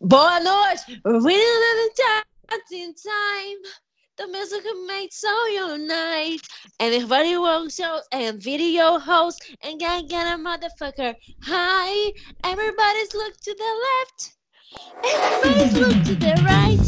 Boa noite! We in time. The music so unite. And everybody works out and video host and get get a motherfucker. Hi, everybody's look to the left. Everybody's look to the right.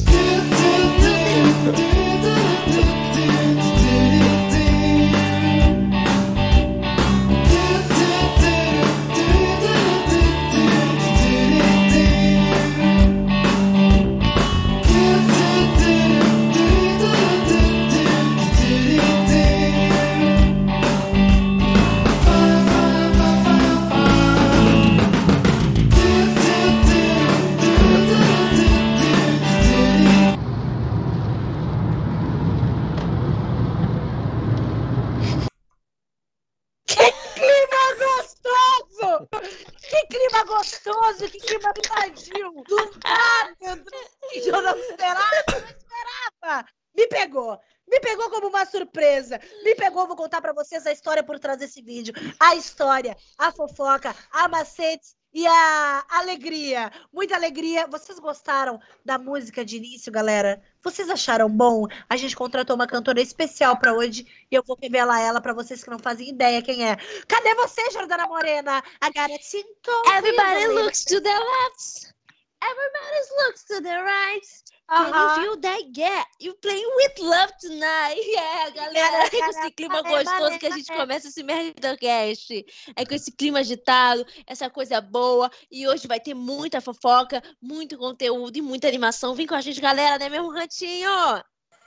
Invadiu. Do nada, eu não esperava, não esperava. Me pegou. Me pegou como uma surpresa. Me pegou, vou contar para vocês a história por trás desse vídeo. A história, a fofoca, a macetes e a alegria. Muita alegria. Vocês gostaram da música de início, galera? Vocês acharam bom? A gente contratou uma cantora especial para hoje e eu vou revelar ela para vocês que não fazem ideia quem é. Cadê você, Jordana Morena? A garotinha. Everybody looks to the left. Everybody looks to the right. Can you feel that? Yeah, you playing with love tonight. Yeah, galera. É com esse clima gostoso que a gente começa esse Merdocast. É com esse clima agitado, essa coisa boa. E hoje vai ter muita fofoca, muito conteúdo e muita animação. Vem com a gente, galera, né, meu ranchinho?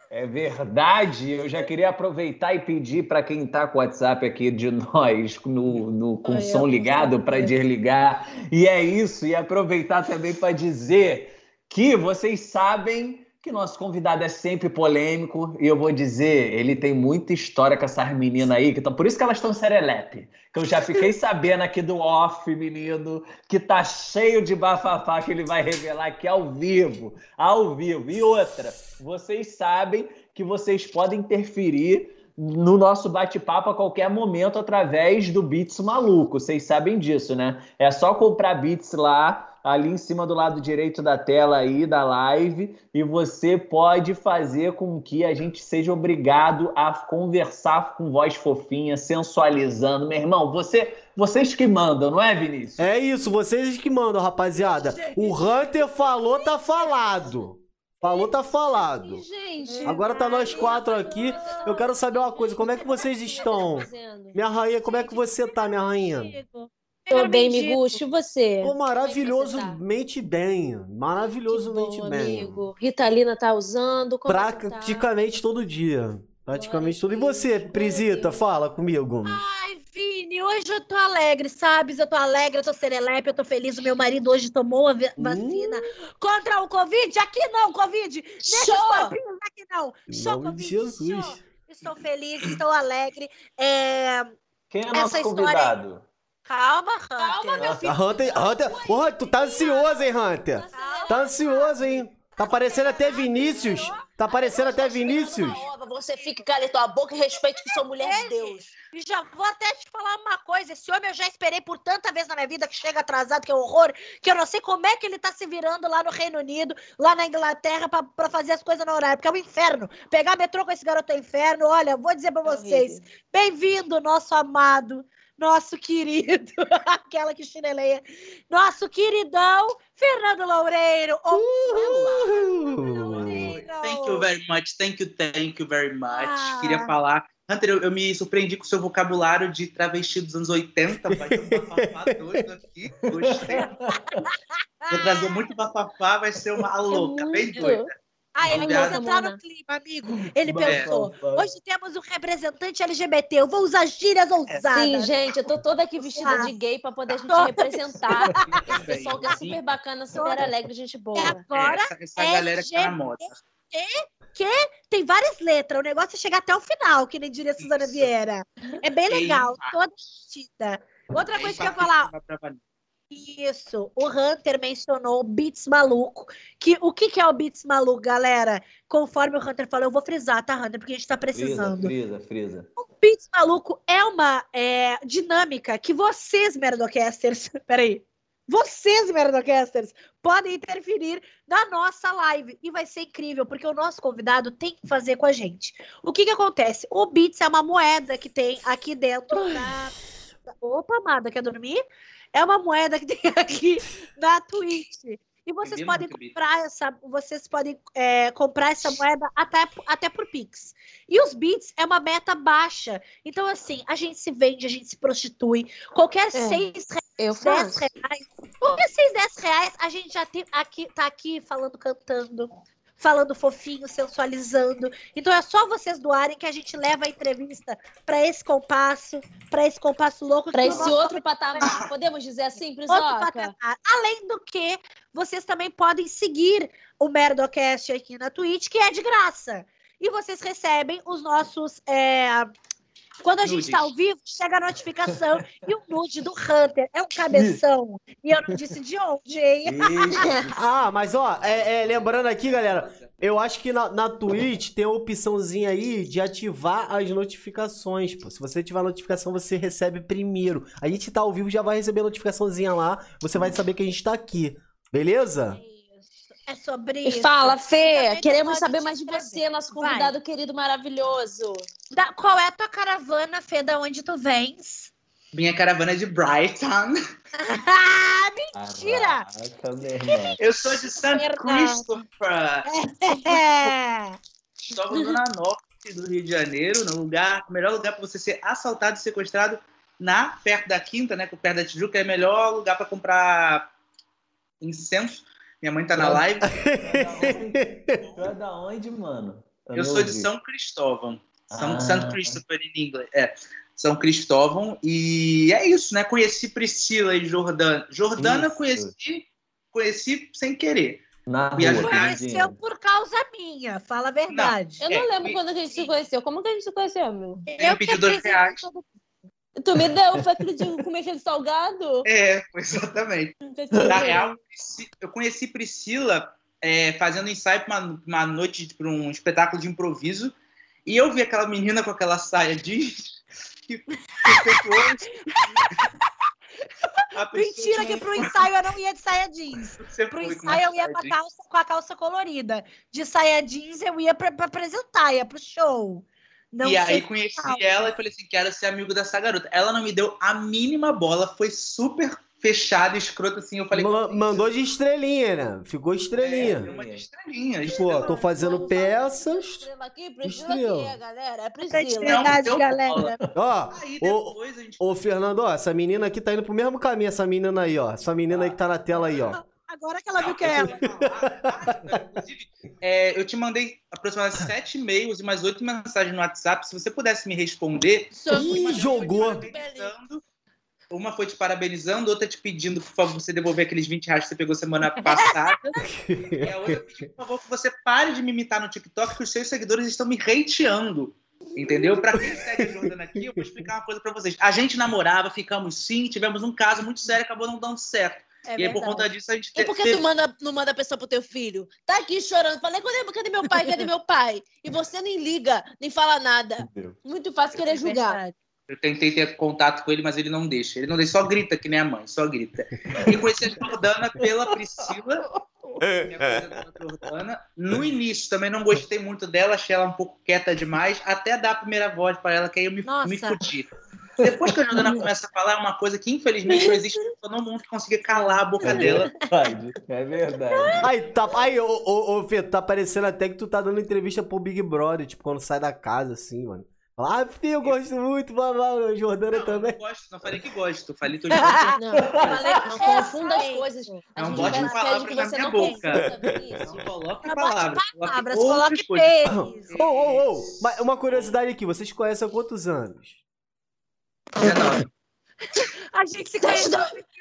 É verdade. Eu já queria aproveitar e pedir para quem está com o WhatsApp aqui de nós, no, no com o som ligado, para desligar. E é isso. E aproveitar também para dizer que vocês sabem que nosso convidado é sempre polêmico e eu vou dizer, ele tem muita história com essas meninas aí, que tão, por isso que elas estão serelepe. Que eu já fiquei sabendo aqui do off, menino, que tá cheio de bafafá que ele vai revelar aqui ao vivo, ao vivo. E outra, vocês sabem que vocês podem interferir no nosso bate-papo a qualquer momento através do Beats Maluco. Vocês sabem disso, né? É só comprar Beats lá ali em cima do lado direito da tela aí da live e você pode fazer com que a gente seja obrigado a conversar com voz fofinha, sensualizando. Meu irmão, você, vocês que mandam, não é, Vinícius? É isso, vocês que mandam, rapaziada. O Hunter falou, tá falado. Falou, tá falado. Gente, Agora tá nós quatro aqui. Eu quero saber uma coisa, como é que vocês estão? Minha rainha, como é que você tá, minha rainha? Tô bem, Miguxo, e você? Tô maravilhosamente bem. Maravilhosamente bom, bem. Amigo. Ritalina tá usando? Como é tá? Praticamente tá? todo dia. Praticamente todo. E você, Prisita, fala comigo. Ai, Vini, hoje eu tô alegre, sabes? Eu tô alegre, eu tô serelepe, eu tô feliz. O meu marido hoje tomou a vacina hum. contra o Covid. Aqui não, Covid. Nesses papinhos aqui não. Show, Covid. Jesus. Show. Estou feliz, estou alegre. É... Quem é nosso convidado? História... Calma, Hunter. Calma, meu filho. Hunter, Hunter, Hunter, tu tá ansioso, hein, Hunter? Tá ansioso, hein? Tá parecendo até Vinícius. Tá parecendo até Vinícius. Você fica cala tua boca e respeite que sou mulher de Deus. E já vou até te falar uma coisa. Esse homem eu já esperei por tanta vez na minha vida que chega atrasado, que é horror, que eu não sei como é que ele tá se virando lá no Reino Unido, lá na Inglaterra, pra, pra fazer as coisas no horário. Porque é um inferno. Pegar metrô com esse garoto é um inferno. Olha, vou dizer pra vocês. Bem-vindo, nosso amado nosso querido, aquela que chineleia, nosso queridão Fernando Loureiro. Thank you very much, thank you, thank you very much. Ah. Queria falar. Hunter, eu, eu, me surpreendi com o seu vocabulário de travesti dos anos 80. Vai ter um bafafá doido aqui. Gostei. Vou trazer muito bafafá, vai ser uma louca, bem doida. Ah, ele quis entrar no clima, amigo. Ele pensou, hoje temos um representante LGBT, eu vou usar gírias ousadas. Sim, gente, eu tô toda aqui vestida de gay pra poder a gente representar esse pessoal que é super bacana, super alegre, gente boa. E agora, essa, essa é galera que tá na moda. Que, que tem várias letras, o negócio é chegar até o final, que nem diria Suzana Vieira. É bem legal, toda vestida. Outra coisa que eu ia falar. Isso, o Hunter mencionou o Beats Maluco. Que, o que, que é o Beats Maluco, galera? Conforme o Hunter falou, eu vou frisar, tá, Hunter? Porque a gente tá precisando. Frisa, frisa, frisa. O Beats Maluco é uma é, dinâmica que vocês, Merdocasters. Peraí. vocês, Merdocasters, podem interferir na nossa live. E vai ser incrível, porque o nosso convidado tem que fazer com a gente. O que que acontece? O Bits é uma moeda que tem aqui dentro da... Opa, amada, quer dormir? É uma moeda que tem aqui na Twitch. E vocês podem comprar essa, vocês podem é, comprar essa moeda até, até por Pix. E os bits é uma meta baixa. Então, assim, a gente se vende, a gente se prostitui. Qualquer é. seis reais, dez reais. Qualquer seis, dez reais, a gente já tem aqui, tá aqui falando, cantando falando fofinho, sensualizando. Então é só vocês doarem que a gente leva a entrevista para esse compasso, para esse compasso louco. Para esse outro patamar, podemos dizer assim, Prisoca? Além do que, vocês também podem seguir o Merdocast aqui na Twitch, que é de graça. E vocês recebem os nossos é, quando a gente está ao vivo, chega a notificação e o nude do Hunter é um cabeção. e eu não disse de onde, hein? ah, mas ó, é, é, lembrando aqui, galera, eu acho que na, na Twitch tem a opçãozinha aí de ativar as notificações. Pô. Se você ativar a notificação, você recebe primeiro. A gente tá ao vivo, já vai receber a notificaçãozinha lá. Você vai saber que a gente tá aqui. Beleza? É sobre isso. E fala, Fê, queremos saber mais de você, nosso convidado Vai. querido maravilhoso. Da, qual é a tua caravana, Fê? Da onde tu vens? Minha caravana é de Brighton. ah, mentira! Caraca, Eu sou de St. Christopher. É. Estou na Zona Norte do Rio de Janeiro, no lugar, o melhor lugar para você ser assaltado e sequestrado na perto da Quinta, né, perto da Tijuca, é o melhor lugar para comprar incenso minha mãe tá na live. Tu é da onde, mano? Eu, eu sou de São Cristóvão. São ah. Santo Christopher em inglês. É. São Cristóvão. E é isso, né? Conheci Priscila e Jordana. Jordana isso. conheci, conheci sem querer. Na rua, conheceu por causa minha, fala a verdade. Não, eu não é, lembro quando a gente se conheceu. Como que a gente se conheceu, meu? Eu pedi dois reais. Tu me deu, foi aquele dia comer aquele salgado? É, exatamente. Na real, eu conheci Priscila é, fazendo ensaio para uma, uma, noite, para um espetáculo de improviso, e eu vi aquela menina com aquela saia jeans que, que Mentira, que pro ensaio eu não ia de saia jeans. Pro ensaio eu ia com a, calça, com a calça colorida. De saia jeans eu ia para apresentar, ia pro show. Não e aí conheci ela e falei assim, quero ser amigo dessa garota. Ela não me deu a mínima bola, foi super fechado, escroto assim. Eu falei. mandou de estrelinha, né? Ficou estrelinha. É, uma de estrelinha. Pô, tô fazendo peças. Estrela aqui, Priscila aqui, galera. É Priscila. verdade, galera. Ó, ô, ô, Fernando, ó, essa menina aqui tá indo pro mesmo caminho, essa menina aí, ó. Essa menina aí que tá na tela aí, ó. Agora que ela viu que é ela. Inclusive, é, eu te mandei aproximadamente sete e-mails e mais oito mensagens no WhatsApp. Se você pudesse me responder. Ih, jogou! Uma foi te parabenizando, outra te pedindo, por favor, você devolver aqueles 20 reais que você pegou semana passada. e a outra pedindo, por favor, que você pare de me imitar no TikTok, que os seus seguidores estão me hateando. Entendeu? Pra quem segue Jordana aqui, eu vou explicar uma coisa pra vocês. A gente namorava, ficamos sim, tivemos um caso muito sério, acabou não dando certo. É e aí, por conta disso, a gente E por que tu manda, não manda a pessoa pro teu filho? Tá aqui chorando. Falei, cadê, cadê meu pai? Cadê meu pai? E você nem liga, nem fala nada. Muito fácil querer julgar. Eu tentei ter contato com ele, mas ele não deixa. Ele não deixa, só grita que nem a mãe, só grita. E conheci a Jordana pela Priscila. Jordana. No início também não gostei muito dela, achei ela um pouco quieta demais, até dar a primeira voz para ela, que aí eu me, me fudi. Depois que a Jordana começa a falar, é uma coisa que infelizmente não existe no mundo que consiga calar a boca dela. É verdade. Aí, tá, aí ô, ô, ô Fê, tá parecendo até que tu tá dando entrevista pro Big Brother, tipo, quando sai da casa, assim, mano. Ah, Fê, eu gosto muito, babá, Jordana não, também. Não gosto, não falei que gosto, falei que eu gosto. Não, falei, não confunda as coisas. Não bote palavras na minha boca. Não coloque palavras. Palavras, coloque peixes. Ô, ô, ô, uma curiosidade aqui, vocês conhecem há quantos anos? 19. A gente se conheceu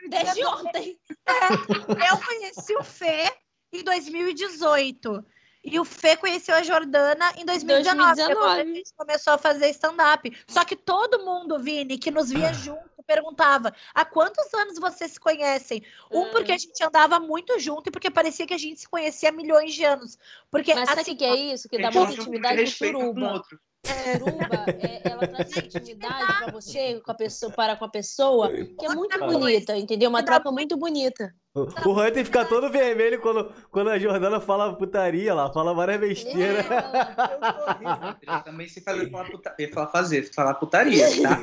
desde ontem. É, eu conheci o Fê em 2018. E o Fê conheceu a Jordana em 2019, 2019. a gente começou a fazer stand-up. Só que todo mundo, Vini, que nos via junto, perguntava: há quantos anos vocês se conhecem? Um, porque a gente andava muito junto e porque parecia que a gente se conhecia há milhões de anos. Porque, Mas assim, sabe o que é isso? Que dá muita intimidade com suruba. Suruba, é, ela traz intimidade pra você, com a pessoa, para com a pessoa, que é muito bonita, entendeu? Uma troca muito bonita. O Hunter fica todo vermelho quando, quando a Jordana fala putaria lá, fala várias besteiras. É, eu também sei fazer falar, putaria, falar, fazer, falar putaria, tá?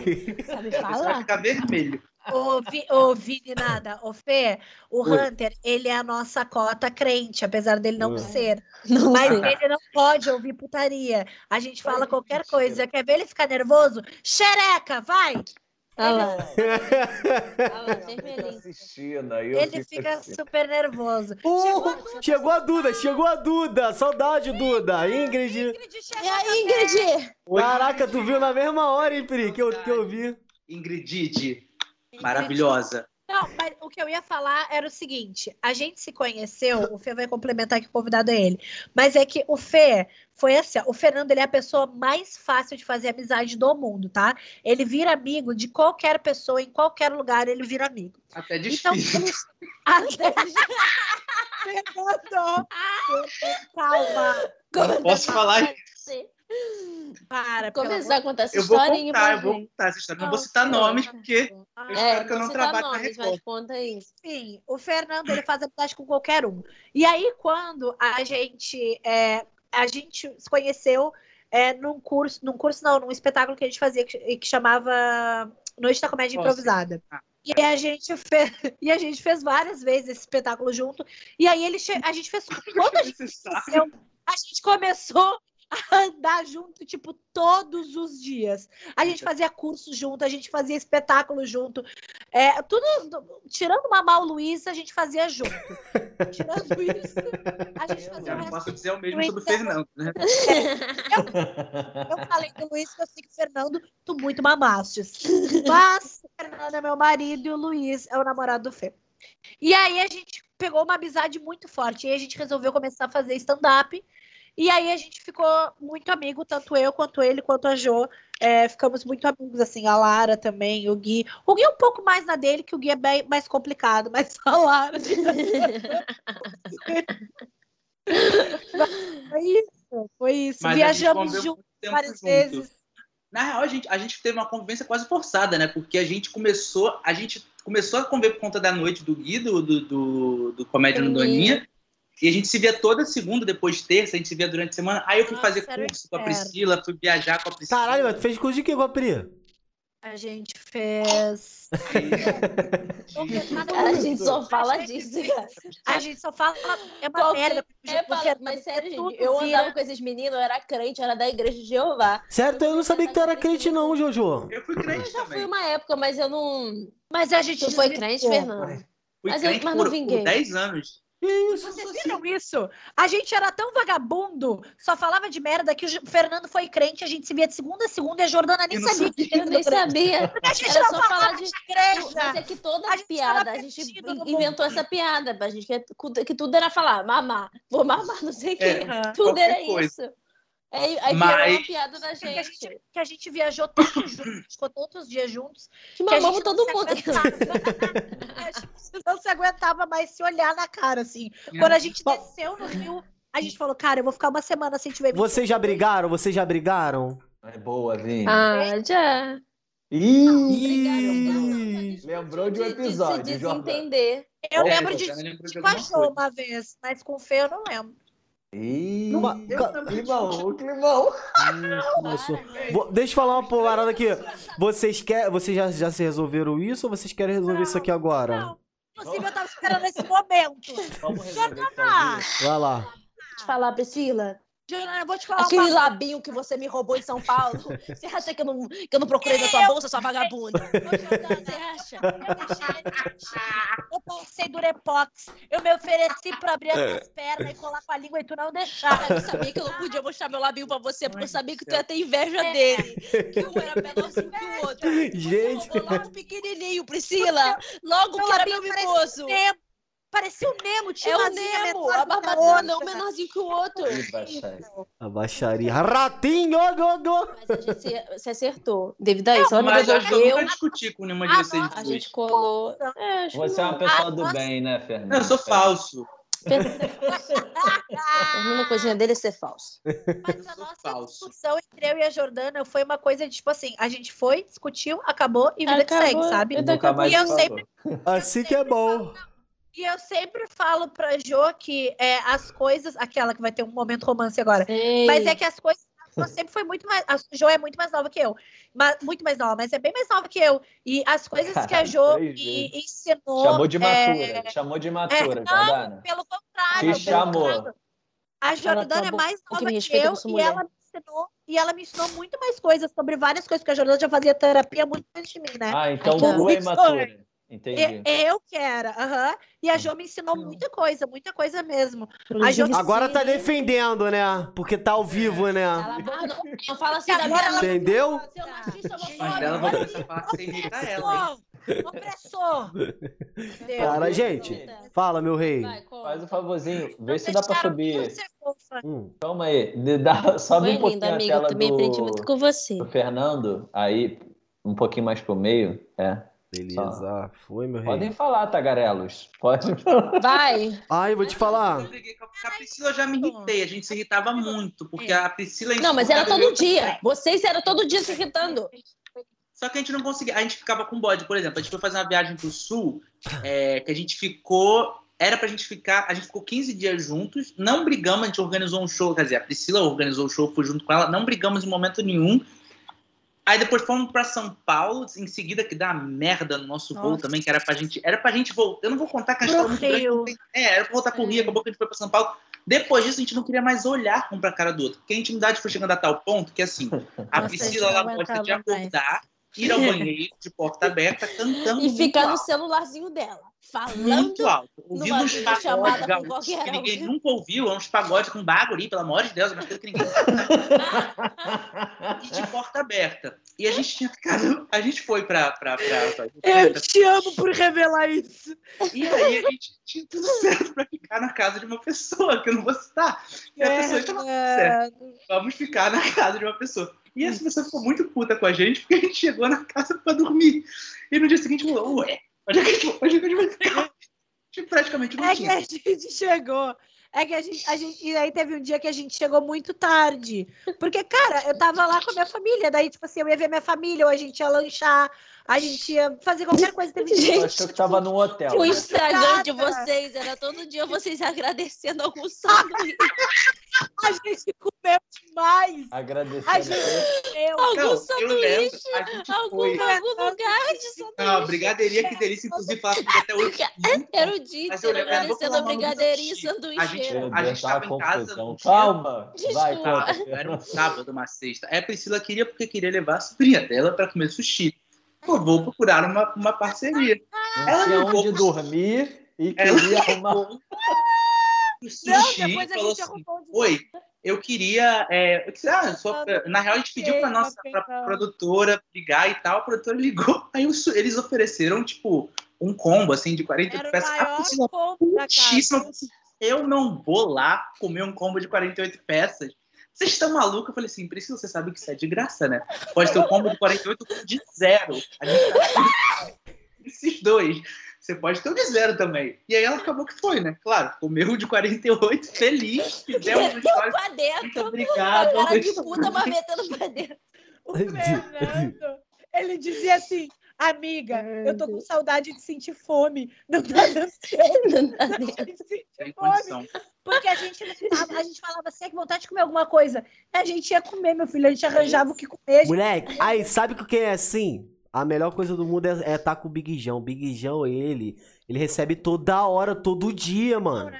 Sabe falar? vai ficar vermelho. Ô, Vi, ô Vini, nada. Ô, Fê, o Oi. Hunter, ele é a nossa cota crente, apesar dele não Oi. ser. Não Mas sei. ele não pode ouvir putaria. A gente fala qualquer coisa. Quer ver ele ficar nervoso? Xereca, vai! Olha lá, vermelhinho. eu Ele fico fica super nervoso. Uh, chegou a Duda, chegou a Duda. Saudade, Duda. Ingrid. Ingrid, chega a Ingrid? Caraca, tu viu na mesma hora, hein, Pri, que eu, que eu vi. Ingrid, maravilhosa. Não, mas o que eu ia falar era o seguinte: a gente se conheceu, o Fê vai complementar que o convidado é ele. Mas é que o Fê foi assim: ó, o Fernando ele é a pessoa mais fácil de fazer amizade do mundo, tá? Ele vira amigo de qualquer pessoa, em qualquer lugar, ele vira amigo. Até de Então, até... Fernando! Calma, Não posso falar para. Começar a contar essa Eu vou contar, eu vou contar essa história. Não vou citar nomes, porque amor. eu espero que eu não não cita trabalhe na nomes, Record. mas conta aí. Enfim, o Fernando ele faz amizade com qualquer um. E aí, quando a gente é, a gente se conheceu é, num curso, num curso não, num espetáculo que a gente fazia que, que chamava Noite da Comédia. Improvisada. Ah. E a gente fez, e a gente fez várias vezes esse espetáculo junto. E aí ele che- a gente fez quando a gente conheceu, a gente começou a andar junto, tipo, todos os dias. A gente fazia curso junto, a gente fazia espetáculo junto. É, tudo, tirando uma mal Luiz, a gente fazia junto. Tirando isso, a gente fazia Eu não posso dizer o mesmo sobre o Fernando, né? Eu falei do Luiz que eu sei que o Fernando, tu muito mamastes. Mas o Fernando é meu marido e o Luiz é o namorado do Fê. E aí a gente pegou uma amizade muito forte. E aí a gente resolveu começar a fazer stand-up. E aí a gente ficou muito amigo, tanto eu quanto ele, quanto a Jo. É, ficamos muito amigos, assim, a Lara também, o Gui. O Gui é um pouco mais na dele, que o Gui é bem mais complicado, mas a Lara. foi isso, foi isso. Mas Viajamos juntos várias junto. vezes. Na real, a gente, a gente teve uma convivência quase forçada, né? Porque a gente começou, a gente começou a conviver por conta da noite do Gui, do, do, do, do Comédia no Sim. Doninha. E a gente se via toda segunda, depois terça, a gente se via durante a semana. Aí eu fui Nossa, fazer curso com a. Priscila, fui viajar com a Priscila. Caralho, mas tu fez curso de quê com a Pri? A gente fez. A gente só fala disso, cara. A gente só fala. É uma Qualquer- merda. É, porque mas sério, tudo gente, eu andava com esses meninos, eu era crente, eu era da igreja de Jeová. Sério, eu não sabia que tu era crente não, Jojo. Eu fui Eu crente já fui também. uma época, mas eu não. Mas a gente. Tu foi crente, Fernando? Fui Mas eu- crente mas não por, vinguei. por 10 anos. Isso? Vocês viram isso? A gente era tão vagabundo, só falava de merda que o Fernando foi crente, a gente se via de segunda a segunda e a Jordana nem sabia que Eu nem sabia. Porque a gente Era não só falava falar de de- igreja. Mas é que toda A gente piada, a gente perdido no inventou essa piada. A gente que tudo era falar, mamar, vou mamar, não sei o quê. É, Aham. Tudo era coisa. isso. Aí, aí Mas- virou uma piada da Que a gente. gente, que a gente viajou todos juntos, ficou todos os dias juntos. Que que a mamamos gente todo não mundo. se aguentava. a gente não se aguentava mais se olhar na cara, assim. Quando a gente Bom. desceu no Rio, a gente falou, cara, eu vou ficar uma semana sem te ver. Vocês já brigaram? Vocês já brigaram? É boa, Vini. Ah, já. Ih! Lembrou de um De- episódio, De se Jordana. desentender. Eu É, lembro de eu lembro de com a alguma Jo coisa. uma vez, mas com o Fê eu não lembro. Ih, Numa- eu ca- também. Climão, o climão. Ih, começou. Vou- Deixa eu falar uma parada aqui. Vocês querem, vocês já, já se resolveram isso ou vocês querem resolver isso aqui agora? Não. Inclusive, eu tava esperando esse momento. Vamos resolver aqui. Vai lá. Deixa eu falar, Priscila. Jordana, eu vou te falar Aquele uma labinho que você me roubou em São Paulo. Você acha que eu não, que eu não procurei na tua bolsa, sua vagabunda? Você acha? Eu deixei ele mentir. Eu passei Durepox. Eu me ofereci pra abrir as minhas pernas e colar com a língua e tu não deixar. Eu sabia que eu não podia mostrar meu labinho pra você, porque eu sabia que tu ia ter inveja dele. Que um era menorzinho que o outro. Gente. Você roubou logo pequenininho, Priscila. Logo Meu que era labinho meu mimoso. Nemo. Parecia o Nemo, tinha É o Nemo, a barbatana não menorzinho que o outro. Baixaria. A baixaria. Ratinho, go, go. Mas a gente se, se acertou. Devido a isso, Mas eu eu nunca discuti com nenhuma de Ah, vocês A gente colou. É, Você é uma pessoa Ah, do nossa. bem, né, Fernando? Não, eu sou falso. A coisinha dele é ser falso. Mas a nossa falso. discussão entre eu e a Jordana foi uma coisa de, tipo assim, a gente foi, discutiu, acabou e vida acabou, que segue, sabe? E eu sempre. Assim que é bom. E eu sempre falo pra Jo que é, as coisas. Aquela que vai ter um momento romance agora. Ei. Mas é que as coisas. A sempre foi muito mais. A Jo é muito mais nova que eu. Mas, muito mais nova, mas é bem mais nova que eu. E as coisas que a Jo e, ensinou. Chamou de matura. É... Chamou de matura, é, não, pelo contrário. Te chamou. A Jordana é mais nova que, que eu e ela me ensinou e ela me ensinou muito mais coisas sobre várias coisas, porque a Jordana já fazia terapia muito antes de mim, né? Ah, então tu é imatura. Entendi. Eu que era, uhum. E a Jo me ensinou muita coisa, muita coisa mesmo. A jo Agora tá defendendo, né? Porque tá ao vivo, né? Ela, não, não fala assim da minha Entendeu? Dela vai imitar ela, Opressor! Cara, gente, fala, meu rei. Faz um favorzinho, vê se dá pra subir. Hum. Calma aí, dá, sobe Foi um pouquinho linda, amiga, a tela também do, aprendi muito com você. do Fernando, aí um pouquinho mais pro meio, é. Beleza, Só. foi, meu rei. Podem falar, tagarelos. Pode falar. Vai. Ai, vou te falar. Eu briguei com a Priscila, eu já me irritei. A gente se irritava muito, porque a Priscila... Não, mas era todo dia. Vocês eram todo dia se irritando. Só que a gente não conseguia. A gente ficava com bode, por exemplo. A gente foi fazer uma viagem pro sul, é, que a gente ficou. Era pra gente ficar. A gente ficou 15 dias juntos, não brigamos, a gente organizou um show. Quer dizer, a Priscila organizou o show, fui junto com ela, não brigamos em momento nenhum. Aí depois fomos para São Paulo, em seguida que dá uma merda no nosso Nossa. voo também, que era pra gente. Era pra gente voltar. Eu não vou contar que a história muito grande. É, era pra voltar pro Rio, acabou que a gente foi pra São Paulo. Depois disso, a gente não queria mais olhar um pra cara do outro. Porque a intimidade foi chegando a tal ponto que assim, a Nossa, Priscila ela gosta de acordar, mais. ir ao banheiro de porta aberta, cantando. E ficar no celularzinho dela falando muito alto, ouvindo uns pagodes gaúchos que ninguém nunca ouviu, é uns pagodes com bagulho, pelo amor de Deus, coisa que ninguém E de porta aberta. E a gente tinha ficado, a gente foi pra... pra, pra, pra Eu te amo por revelar isso. E aí a gente tinha tudo certo pra ficar na casa de uma pessoa, que eu não vou citar. E a é, pessoa estava certo. Vamos ficar na casa de uma pessoa. E essa pessoa ficou muito puta com a gente, porque a gente chegou na casa pra dormir. E no dia seguinte falou, ué, Onde é que a gente, onde é que a gente vai ficar? Tipo, praticamente não é tinha. É que a gente chegou. É que a gente, a gente. E aí teve um dia que a gente chegou muito tarde. Porque, cara, eu tava lá com a minha família. Daí, tipo assim, eu ia ver minha família, ou a gente ia lanchar, a gente ia fazer qualquer coisa. Teve gente, eu achou que tava no hotel. O Instagram de vocês era todo dia vocês agradecendo algum sanduíche. A gente comeu demais. Agradecendo. A gente comeu. Algum não, sanduíche. Algum, foi... algum lugar de sanduíche. Não, brigadeiria que delícia, inclusive, falar comigo até hoje. Era o dia inteiro agradecendo a brigadeirinha e sanduíche. A gente, a gente tava em casa. Calma. Vai, Era um sábado, uma sexta. Aí a Priscila queria porque queria levar a sobrinha dela pra comer sushi. Pô, vou procurar uma, uma parceria. Não ela tinha onde dormir e queria arrumar sushi não, falou assim, oi, eu queria, é, eu ah, só, na real a gente pediu para nossa pra produtora ligar e tal, a produtora ligou, aí eles ofereceram, tipo, um combo, assim, de 48 peças. Muitíssimo. Eu não vou lá comer um combo de 48 peças. Vocês estão malucos? Eu falei assim, Priscila, você sabe que isso é de graça, né? Pode ter um combo de 48 de zero. A gente tá... Esses dois você pode ter o de zero também. E aí ela acabou que foi, né? Claro, comeu de 48, feliz, fizemos um história. Muito obrigado. Cara de puta, mas metendo pra dentro. O Fernando, ele dizia assim, amiga, eu tô com saudade de sentir fome. Não tá dando certo. Sem condição. Porque a gente, a gente falava assim, que vontade de comer alguma coisa. A gente ia comer, meu filho, a gente arranjava o que comer. Moleque, aí sabe o que é assim? A melhor coisa do mundo é estar é tá com o Big Jão. O Big Jão, ele, ele recebe toda hora, todo dia, mano.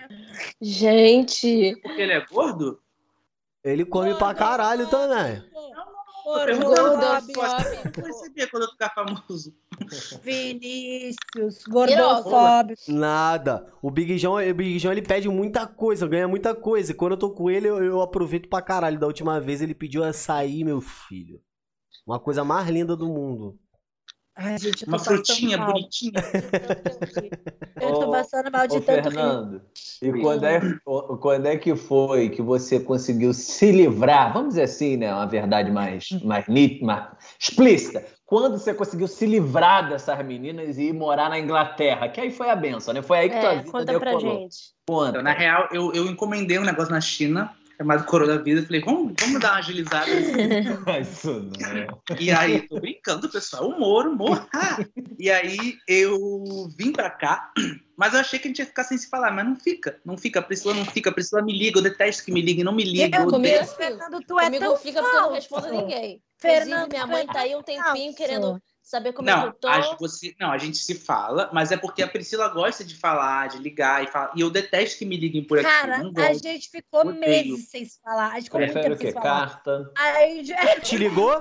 Gente. Porque ele é gordo? Ele come gordo, pra caralho gordo. também. Gordofóbico. Eu percebia quando eu ficar famoso. Vinícius, gordofóbico. Nada. O Big John, o Big John ele pede muita coisa, ganha muita coisa. Quando eu tô com ele, eu, eu aproveito pra caralho. Da última vez ele pediu açaí, meu filho. Uma coisa mais linda do mundo. Ai, gente, Uma frutinha mal. bonitinha. Eu tô passando mal de ô, tanto Fernando, rir. e quando é, quando é que foi que você conseguiu se livrar, vamos dizer assim, né? Uma verdade mais, mais nítida, mais explícita. Quando você conseguiu se livrar dessas meninas e ir morar na Inglaterra? Que aí foi a benção, né? Foi aí que é, tua vida conta pra gente. Conta. Então, na real, eu, eu encomendei um negócio na China chamado coronavírus. Falei, vamos, vamos dar uma agilizada. Isso não. É. E aí, tô brincando, pessoal. Humor, humor. e aí, eu vim pra cá, mas eu achei que a gente ia ficar sem se falar, mas não fica. Não fica. A Priscila não fica. A Priscila me liga. Eu detesto que me liguem. Não me liga. Eu, comigo, Fernando, tu é comigo tão fica porque eu não respondo a ninguém. Fernando, minha mãe tá aí um tempinho querendo saber como não, é que eu tô. A, você, não, a gente se fala, mas é porque a Priscila gosta de falar, de ligar e falar. E eu detesto que me liguem por aqui. Cara, a gente ficou meses sem se falar. A gente ficou Prefere muito o quê? Carta? Aí, Te ligou?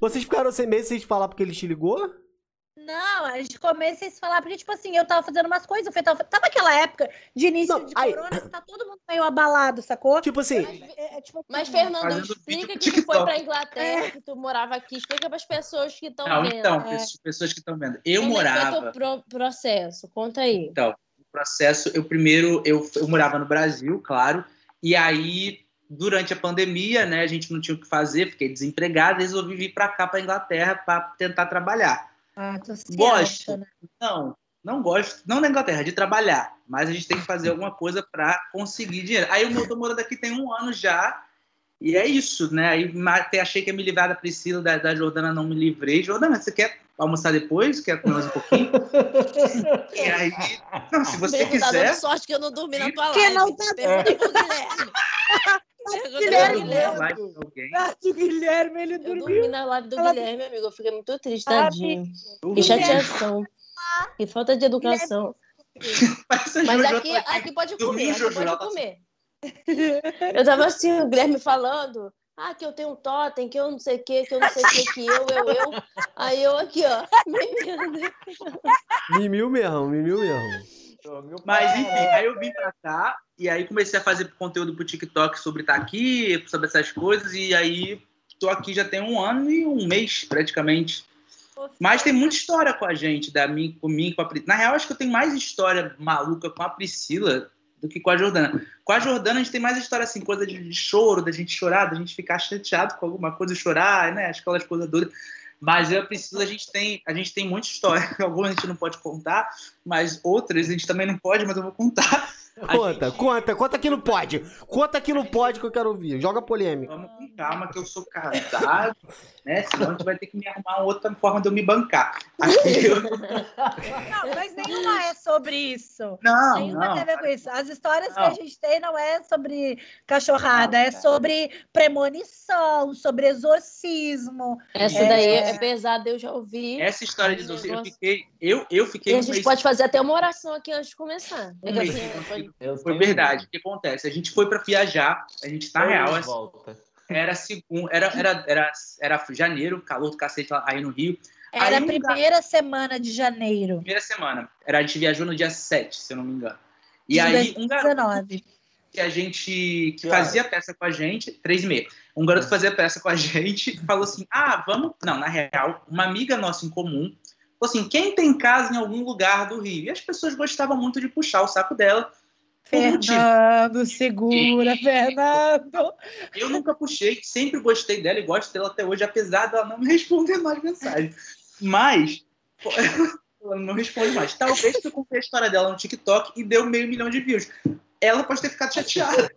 Vocês ficaram sem meses sem falar porque ele te ligou? Não, a gente começa a se falar, porque, tipo assim, eu tava fazendo umas coisas, eu tava, tava aquela época de início não, de aí... corona, que tá todo mundo meio abalado, sacou? Tipo assim. Mas, é, é, tipo, Mas Fernando, explica que tu foi pra Inglaterra, é. que tu morava aqui, explica pras pessoas que estão vendo. Então, é. pessoas que estão vendo. Eu Como morava. Como foi o processo? Conta aí. Então, o processo, eu primeiro, eu, eu morava no Brasil, claro, e aí durante a pandemia, né, a gente não tinha o que fazer, fiquei desempregado, resolvi vir para cá, para Inglaterra, para tentar trabalhar. Ah, gosto. Acha, né? Não, não gosto, não na Inglaterra, de trabalhar. Mas a gente tem que fazer alguma coisa para conseguir dinheiro. Aí eu tô morando aqui tem um ano já. E é isso, né? Aí até achei que ia me livrar da Priscila, da, da Jordana, não me livrei. Jordana, você quer almoçar depois? Quer comer mais um pouquinho? e aí, não, se você Bem, quiser. Tá dando sorte que eu não dormi na tua live. Que não tá Pergunta pro Guilherme. Guilherme, ele dormiu. Eu dormi na live do Guilherme, amigo. Eu fiquei muito triste, tadinho. Que chateação. Que falta de educação. Mas aqui, aqui pode comer, aqui pode comer. Eu tava assim, o Guilherme falando. Ah, que eu tenho um totem, que eu não sei o que, que eu não sei o que, que eu, eu, eu. Aí eu aqui, ó. Mimiu mesmo, mimiu mesmo. Mas enfim, aí eu vim pra cá e aí comecei a fazer conteúdo pro TikTok sobre estar tá aqui, sobre essas coisas, e aí tô aqui já tem um ano e um mês praticamente. Mas tem muita história com a gente, da mim, comigo, com a Na real, acho que eu tenho mais história maluca com a Priscila do que com a Jordana. Com a Jordana, a gente tem mais história assim, coisa de, de choro, da gente chorar, da gente ficar chateado com alguma coisa, chorar, né? Aquelas coisas duras. Mas eu preciso, a gente tem, a gente tem muita história. Algumas a gente não pode contar, mas outras a gente também não pode, mas eu vou contar. Conta, gente... conta, conta que não pode. Conta que não pode que eu quero ouvir. Joga polêmica. Vamos com calma, que eu sou casado, né? Senão a gente vai ter que me arrumar outra forma de eu me bancar. Eu... Não, mas nenhuma é sobre isso. Não, nenhuma não. tem a ver com isso. As histórias não. que a gente tem não é sobre cachorrada, não, é sobre premonição, sobre exorcismo. Essa é... daí é pesada, eu já ouvi. Essa história de exorcismo, eu fiquei, eu, eu fiquei. E a gente mês... pode fazer até uma oração aqui antes de começar. Um mês, foi verdade. O que acontece? A gente foi para viajar, a gente tá real. Volta. Era segundo, era, era, era, era janeiro, calor do cacete aí no Rio. Era a primeira semana de janeiro. Primeira semana. Era, a gente viajou no dia 7, se eu não me engano. E de aí, 2019. um garoto que a gente que fazia peça com a gente, três e meia. Um garoto fazia peça com a gente falou assim: ah, vamos. Não, na real, uma amiga nossa em comum falou assim: quem tem casa em algum lugar do Rio? E as pessoas gostavam muito de puxar o saco dela. Fernando, segura. Fernando. Eu nunca puxei, sempre gostei dela e gosto dela até hoje, apesar dela não me responder mais mensagens. Mas ela não responde mais. Talvez eu contei a história dela no TikTok e deu meio milhão de views. Ela pode ter ficado chateada.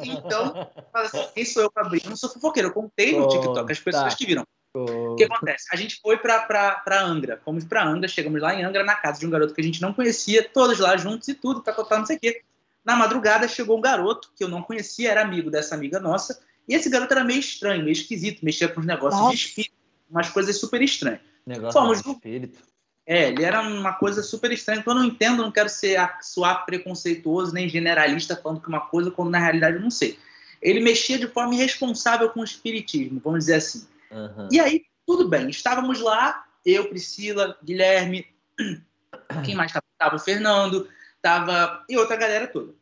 Então, assim, quem sou eu para abrir? Eu não sou fofoqueiro, eu contei no TikTok, as pessoas tá. que viram. O que acontece? A gente foi para Angra, fomos para Angra, chegamos lá em Angra, na casa de um garoto que a gente não conhecia, todos lá juntos e tudo, tá, tá, não sei o quê. Na madrugada chegou um garoto que eu não conhecia, era amigo dessa amiga nossa, e esse garoto era meio estranho, meio esquisito, mexia com os negócios nossa. de espírito, umas coisas super estranhas. Negócio Fomos de espírito. É, ele era uma coisa super estranha. Então eu não entendo, não quero ser suar preconceituoso nem generalista falando que uma coisa quando na realidade eu não sei. Ele mexia de forma irresponsável com o espiritismo, vamos dizer assim. Uhum. E aí, tudo bem, estávamos lá, eu, Priscila, Guilherme, quem mais estava? Estava o Fernando, tava e outra galera toda.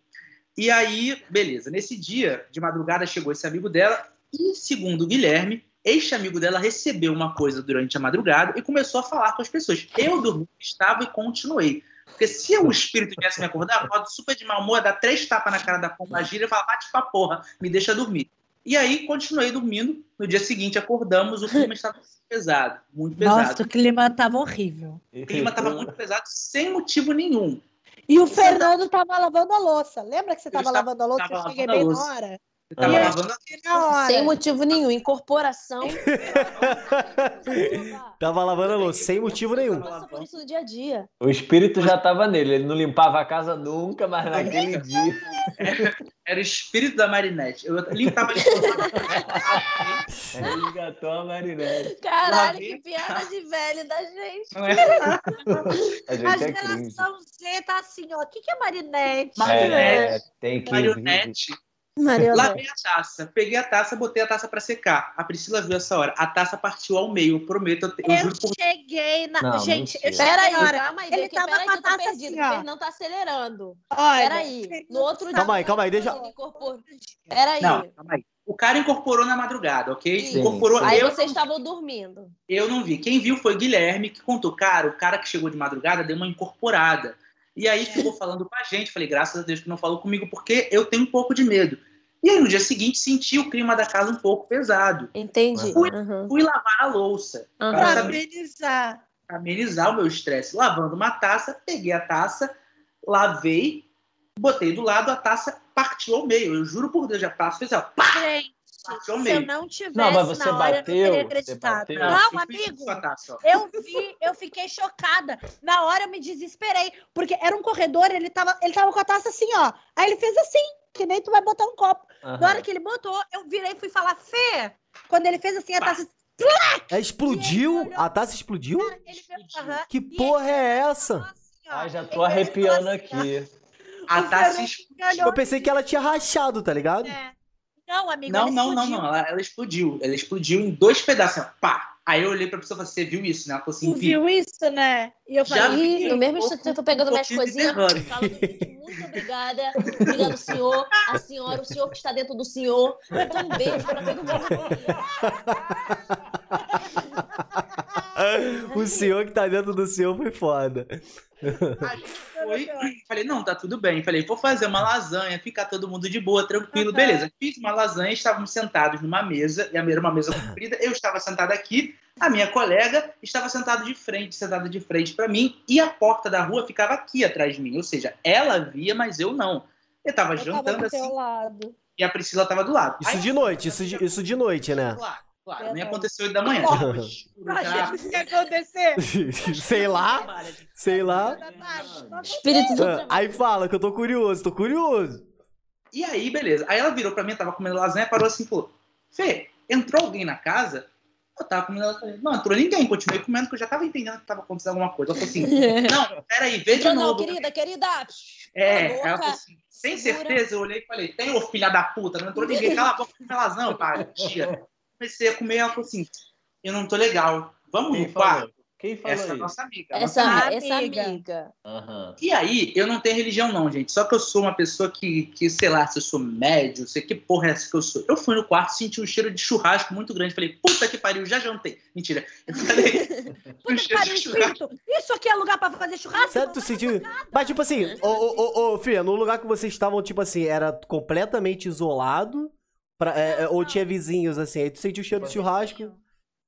E aí, beleza, nesse dia, de madrugada, chegou esse amigo dela, e segundo o Guilherme, Este amigo dela recebeu uma coisa durante a madrugada e começou a falar com as pessoas. Eu dormi, estava e continuei. Porque se o espírito viesse me acordar, eu super de mau humor, dar três tapas na cara da pomba gira e falar, bate pra porra, me deixa dormir. E aí, continuei dormindo. No dia seguinte, acordamos, o clima estava pesado, muito pesado. Nossa, o clima estava horrível. O clima estava muito pesado, sem motivo nenhum. E o Fernando estava lavando a louça. Lembra que você estava lavando a louça? Eu cheguei bem na hora. Tava lavando a... Sem motivo nenhum. Incorporação. tava lavando a louça, sem motivo nenhum. Passa por isso no dia a dia. O espírito já tava nele. Ele não limpava a casa nunca, mas naquele dia. Era o espírito da Marinette. Eu limpava de Ele engatou a Marinette. Caralho, que piada de velho da gente. É? A gente A é cringe. geração Z tá assim, ó. O que, que é Marinette? É, tem que Marionete. Lavei a taça, peguei a taça, botei a taça pra secar. A Priscila viu essa hora. A taça partiu ao meio, eu prometo. Eu, eu Eu juro por cheguei na. Não, Gente, eu mentira. cheguei Peraí, hora. calma aí, Ele tava peraí com a que eu tô taça perdido, assim, não tá acelerando. Olha, Peraí, no outro Calma aí, calma aí, deixa- incorporou. Peraí. Não, calma aí. O cara incorporou na madrugada, ok? Sim. Incorporou. Aí eu, vocês estavam dormindo. eu não vi. Quem viu foi o Guilherme, que contou. Cara, o cara que chegou de madrugada deu uma incorporada. E aí ficou falando com a gente. Falei, graças a Deus que não falou comigo, porque eu tenho um pouco de medo. E aí, no dia seguinte, senti o clima da casa um pouco pesado. Entendi. Fui- Uhum. Fui lavar a louça. Pra saber amenizar. amenizar o meu estresse. Lavando uma taça, peguei a taça, lavei, botei do lado, a taça partiu ao meio. Eu juro por Deus, a taça fez assim, ó, pá, Gente, partiu ao se eu meio. não tivesse Não, mas você na hora, eu não bateu, teria você acreditado. bateu. Não, eu fiz amigo. taça. Eu vi, eu fiquei chocada. Na hora eu me desesperei, porque era um corredor, ele tava, ele tava com a taça assim, ó. Aí ele fez assim, que nem tu vai botar um copo. Aham. Na hora que ele botou, eu virei e fui falar, Fê! Quando ele fez assim, a taça. É, explodiu? A taça explodiu? Ele fez, aham. Que porra é essa? assim, ó. Ai, já tô arrepiando assim, ó. aqui. A O taça explodiu. Eu pensei que ela tinha rachado, tá ligado? É. Não, amigo, Não, não, não, explodiu. não. Ela, ela explodiu. Ela explodiu em dois pedaços, ó, pá. Aí eu olhei pra pessoa e falei, você viu isso, né? Ela falou assim, Tu vi. viu isso, né? E eu Já falei, vi. No mesmo Um instante eu tô pegando pouco minhas coisinhas. derrame. Falo, muito obrigada. Obrigado, senhor. A senhora, o senhor que está dentro do senhor. Então, um beijo pra todo mundo. O senhor que tá dentro do senhor foi foda. A gente foi, falei, não, tá tudo bem. Falei, vou fazer uma lasanha, ficar todo mundo de boa, tranquilo, Aham. beleza. Fiz uma lasanha, estávamos sentados numa mesa, e a minha era uma mesa comprida, eu estava sentado aqui, a minha colega estava sentada de frente, sentada de frente para mim, e a porta da rua ficava aqui atrás de mim. Ou seja, ela via, mas eu não. Eu estava eu tava jantando do assim, e a Priscila estava do lado. Isso Aí- de noite, isso de, isso de noite, né? Claro, claro. Nem aconteceu 8 da manhã. Porra. Tava escuro já. Imagina o que ia acontecer. Sei lá, sei lá. Espírito do Ah, Aí fala que eu tô curioso, tô curioso. E aí, beleza. Aí ela virou pra mim, eu tava comendo lasanha, parou assim e falou: Fê, entrou alguém na casa? Eu tava comendo lasanha. Não, entrou ninguém. Continuei comendo, porque eu já tava entendendo que tava acontecendo alguma coisa. Ela falou assim: Não, peraí, vê de Entrou não, novo. querida, querida. É, ela falou assim: Sem certeza, eu olhei e falei: Tem, ô filha da puta, não entrou ninguém. Cala a boca, come lasanha, pai. Tia. Comecei a comer, ela falou assim: Eu não tô legal. Vamos Quem no quarto. falou? Quem falou Essa é a isso? nossa amiga. Essa, nossa amiga. essa Amiga. Aham. E aí, eu não tenho religião, não, gente. Só que eu sou uma pessoa que, que sei lá, se eu sou médio, sei que porra é essa que eu sou. Eu fui no quarto, senti um cheiro de churrasco muito grande. Falei, puta que pariu, já jantei. Mentira. Eu falei, Puta que pariu, espírito. Isso aqui é lugar pra fazer churrasco? Sério, tu sentiu. Mas, tipo assim, ô, ô, ô, ô, filha, no lugar que vocês estavam, tipo assim, era completamente isolado? Pra, é, é, ou tinha vizinhos, assim? Aí tu sentiu o cheiro de churrasco?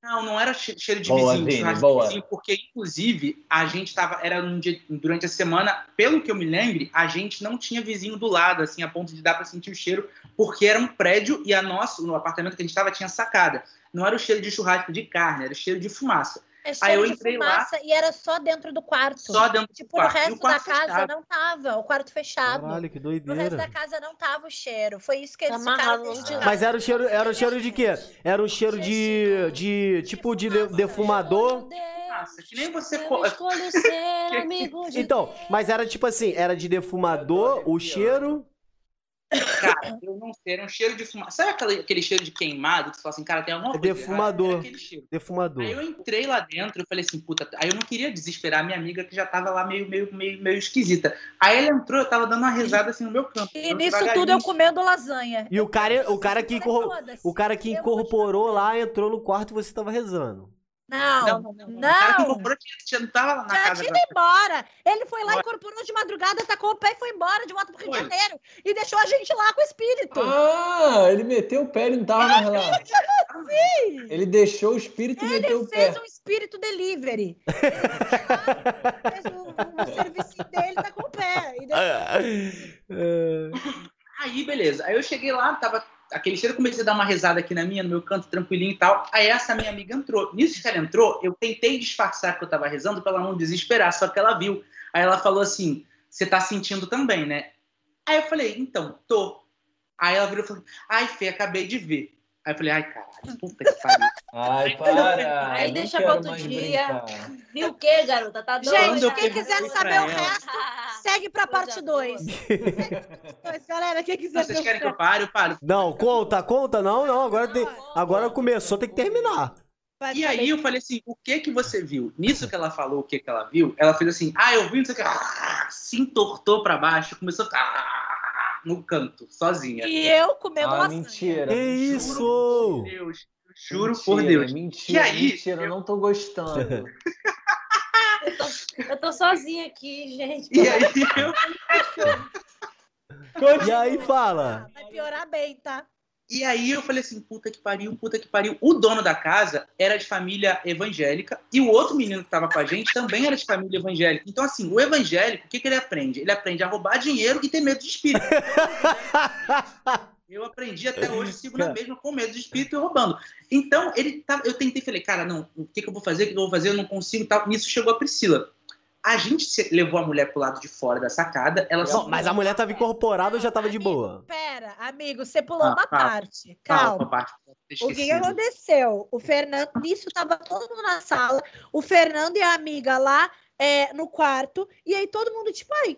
Não, não era che- cheiro de Boa, vizinho, de Vini, churrasco boa. de vizinho, porque, inclusive, a gente tava. Era um dia, durante a semana, pelo que eu me lembre, a gente não tinha vizinho do lado, assim, a ponto de dar pra sentir o cheiro, porque era um prédio e a nossa, no apartamento que a gente tava, tinha sacada. Não era o cheiro de churrasco de carne, era o cheiro de fumaça. É Aí eu de entrei lá- fumaça E era só dentro do quarto. Só dentro do Tipo, no quarto. E o resto da casa fechado. não tava. O quarto fechado. Caralho, que No resto da doideira. casa não tava o cheiro. Foi isso que eles Amarrado ficaram deixando. Mas era o cheiro, era o cheiro de quê? Era um cheiro de. de. tipo de de- defumador. Nossa, que nem você. Eu co- escolho ser amigo de Então, mas era tipo assim, era de defumador, o cheiro. Cara, eu não sei, era um cheiro de fumaça. Sabe aquele, aquele cheiro de queimado? Que você fala assim, cara, tem alguma É coisa. defumador. Aquele cheiro. Defumador. Aí eu entrei lá dentro, eu falei assim, puta, aí eu não queria desesperar a minha amiga que já tava lá meio, meio, meio, meio esquisita. Aí ela entrou, eu tava dando uma risada assim no meu canto. E nisso tudo eu comendo lasanha. E o cara, o cara que o cara que incorporou lá entrou no quarto e você tava rezando. Não, Não, não, não. O cara que não. incorporou tinha, não tava lá na Já casa. tinha ido embora. Ele foi lá, incorporou de madrugada, tacou o pé e foi embora de volta pro Rio de. Janeiro. E deixou a gente lá com o espírito. Ah, ele meteu o pé, ele não tava na relação. Ele deixou o espírito e meteu Ele o pé. fez um espírito delivery. Ele foi lá, fez o, o serviço dele, tá com o pé. E deixou É. Aí, beleza. Aí eu cheguei lá, tava aquele cheiro, comecei a dar uma rezada aqui na minha, no meu canto, tranquilinho e tal. Aí essa minha amiga entrou. Nisso que ela entrou, eu tentei disfarçar que eu tava rezando pra ela não desesperar, só que ela viu. Aí ela falou assim: Você tá sentindo também, né? Aí eu falei: Então, tô. Aí ela virou e falou: Ai, Fê, acabei de ver. Aí eu falei: Ai, caralho, puta que pariu. Ai, para. Aí deixa pra outro dia. Viu o quê, garota? Tá doida? Gente, quem quiser saber o ela. resto, segue pra parte boa. 2. Galera, quem quiser Vocês querem que eu pare? Eu paro. Não, conta, conta, não, não. Agora, tem, agora começou, tem que terminar. vai E saber. aí eu falei assim, o que que você viu? Nisso que ela falou o que que ela viu, ela fez assim, ah, eu vi, não sei o que, ah, se entortou pra baixo, começou a ficar no canto, sozinha. E eu comendo Ah, lasanha. mentira. Que mentira. isso? Por Deus, juro por Mentira, Deus. Mentira, E aí, mentira, eu não tô gostando. Eu tô, eu tô sozinha aqui, gente. E aí eu, E aí fala. Vai piorar bem, tá? E aí eu falei assim, puta que pariu, puta que pariu. O dono da casa era de família evangélica e o outro menino que tava com a gente também era de família evangélica. Então assim, o evangélico, o que, que ele aprende? Ele aprende a roubar dinheiro e ter medo de espírito. Eu aprendi até hoje, sigo na mesma, com medo de espírito e roubando. Então, ele tava, eu tentei, falei, cara, não, o que, que eu vou fazer, o que, eu vou fazer, eu não consigo e tal. Nisso chegou a Priscila. A gente se- levou a mulher pro lado de fora da sacada, ela Não, mas a mulher tava incorporada ou já tava de boa? Pera, amigo, você pulou Ah, uma fala. parte. Calma. parte, O que, aconteceu? O Fernando, nisso tava todo mundo na sala, o Fernando e a amiga lá é, no quarto, e aí todo mundo, tipo, ai,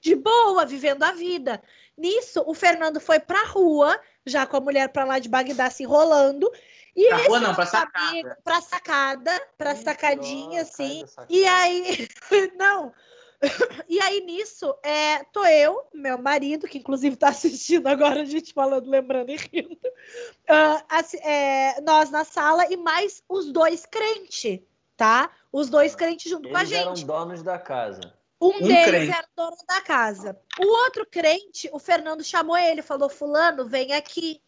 de boa, vivendo a vida. Nisso, o Fernando foi pra rua, já com a mulher pra lá de Bagdá se enrolando. E Pra esse rua não, pra sacada. amigo- pra sacada, pra sacadinha, Nossa, assim. da sacada. E aí, não. E aí, nisso, é, tô eu, meu marido, que inclusive tá assistindo agora, a gente falando, lembrando e rindo. Ah, assi- é, nós na sala e mais os dois crentes, tá? Os dois crentes junto com a Eles eram gente. donos da casa. Um, Um deles crente. era dono da casa. O outro crente, o Fernando chamou ele, falou: Fulano, vem aqui.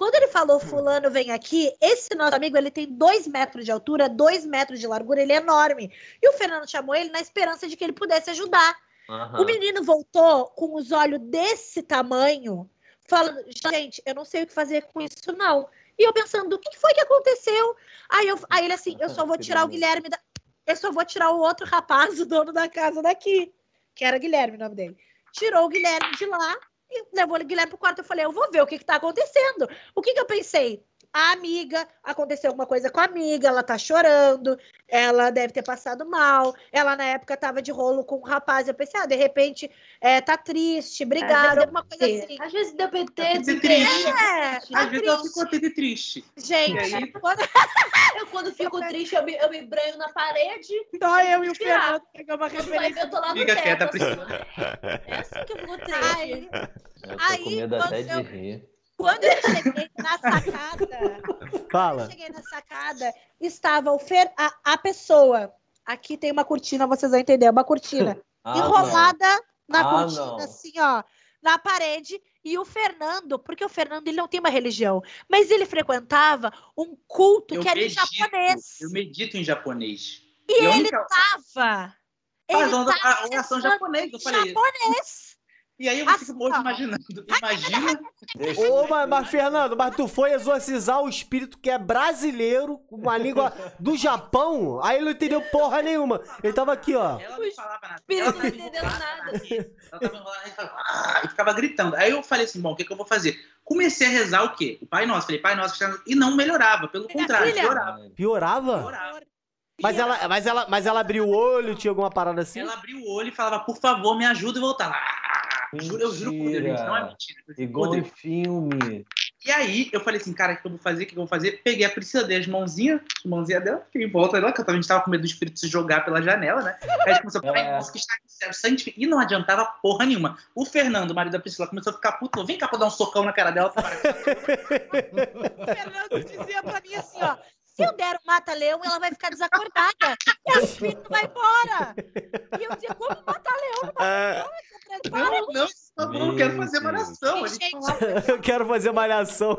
Quando ele falou, Fulano, vem aqui, esse nosso amigo, ele tem dois metros de altura, dois metros de largura, ele é enorme. E o Fernando chamou ele na esperança de que ele pudesse ajudar. Aham. O menino voltou com os olhos desse tamanho, falando: gente, eu não sei o que fazer com isso, não. E eu pensando, o que foi que aconteceu? Aí, eu, aí ele assim, eu só vou tirar o Guilherme da. Eu só vou tirar o outro rapaz, o dono da casa daqui. Que era Guilherme o nome dele. Tirou o Guilherme de lá e levou o Guilherme pro quarto. Eu falei, eu vou ver o que, que tá acontecendo. O que, que eu pensei? A amiga, aconteceu alguma coisa com a amiga, ela tá chorando, ela deve ter passado mal. Ela, na época, tava de rolo com um rapaz. Eu pensei, ah, de repente, é, tá triste, brigada, alguma coisa assim. Às vezes deu PT, Tá triste. desinteresse. É, tá Às vezes ela triste. ficou até triste. Gente, aí? quando Eu, quando fico triste, eu me, eu me branho na parede. só eu e o. Fernando pegamos vai referência. ver, eu tô lá no Fica teto. quieta, assim. Priscila. É assim que eu fico triste. Aí, Eu tô Aí, com medo quando até de eu- rir. Quando eu cheguei na sacada, quando eu Fala. cheguei na sacada, estava o Fer, a, a pessoa. Aqui tem uma cortina, vocês vão entender, uma cortina Ah, enrolada na Ah, cortina, não. assim, ó, na parede. E o Fernando, porque o Fernando ele não tem uma religião, mas ele frequentava um culto Eu que era em japonês. eu medito em japonês. E E ele única- tava. Ele Faz onda- tava a oração japonesa, eu falei. japonês. E aí eu Assim, fico hoje ó. imaginando. Imagina. Ô, mas, mas, Fernando, mas tu foi exorcizar o espírito que é brasileiro, com uma língua do Japão, aí ele não entendeu porra nenhuma. Ele tava aqui, ó. Ela não falava nada. Ela não entendeu nada. Ela tava enrolada e falava, "Ah", e ficava gritando. Aí eu falei assim, bom, o que, que eu vou fazer? Comecei a rezar o quê? O Pai Nosso. Falei, Pai Nosso, que está no-" e não melhorava. Pelo Minha contrário, filha. piorava. Piorava? piorava. Mas ela, mas, ela, mas ela abriu o olho, tinha alguma parada assim? Ela abriu o olho e falava, por favor, me ajuda e voltava. "Ah". Juro, eu juro por Deus, gente, não é mentira. Igual em filme. E aí, eu falei assim, cara, o que eu vou fazer? O que eu vou fazer? Peguei a Priscila, dei as mãozinhas, as mãozinhas dela, fiquei em volta dela, que a gente tava com medo do espírito se jogar pela janela, né? Aí a gente começou a falar, nossa, que está céu. E não adiantava porra nenhuma. O Fernando, o marido da Priscila, começou a ficar puto, vem cá pra dar um socão na cara dela. o Fernando dizia pra mim assim, ó, se eu der um mata-leão, ela vai ficar desacordada. E a espírito vai embora. E eu dizia, como mata-leão mata-leão? Não, não, não, não quero fazer malhação. Gente, eu quero fazer malhação.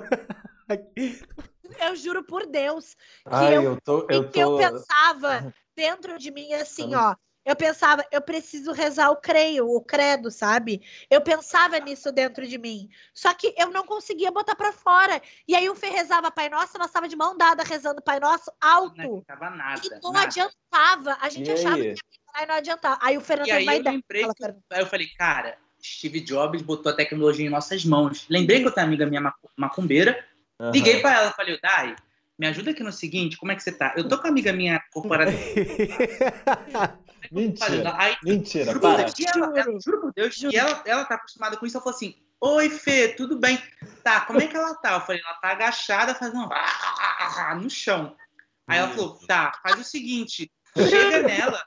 eu juro por Deus que Ai, eu, eu, tô, eu, que eu pensava dentro de mim assim, ó. Eu pensava, eu preciso rezar o creio, o credo, sabe? Eu pensava nisso dentro de mim. Só que eu não conseguia botar para fora. E aí o Fê rezava Pai Nosso, nós estava de mão dada rezando Pai Nosso alto. Não tava nada. E não nada. adiantava. A gente E achava aí? que ia não adiantava. Aí o Fernando E aí vai eu dar. lembrei, que, aí eu falei, cara, Steve Jobs botou a tecnologia em nossas mãos. Lembrei que eu tenho uma amiga minha macu- macumbeira, Aham. liguei pra ela, falei, Dai, me ajuda aqui no seguinte, como é que você tá? Eu tô com uma amiga minha corporativa. Mentira. Aí, Mentira, juro por para. Deus, e ela, ela- juro por Deus, e ela, ela tá acostumada com isso, ela falou assim, Oi, Fê, tudo bem? Tá, como é que ela tá? Eu falei, ela tá agachada, fazendo no chão. Aí ela falou, tá, faz o seguinte, chega nela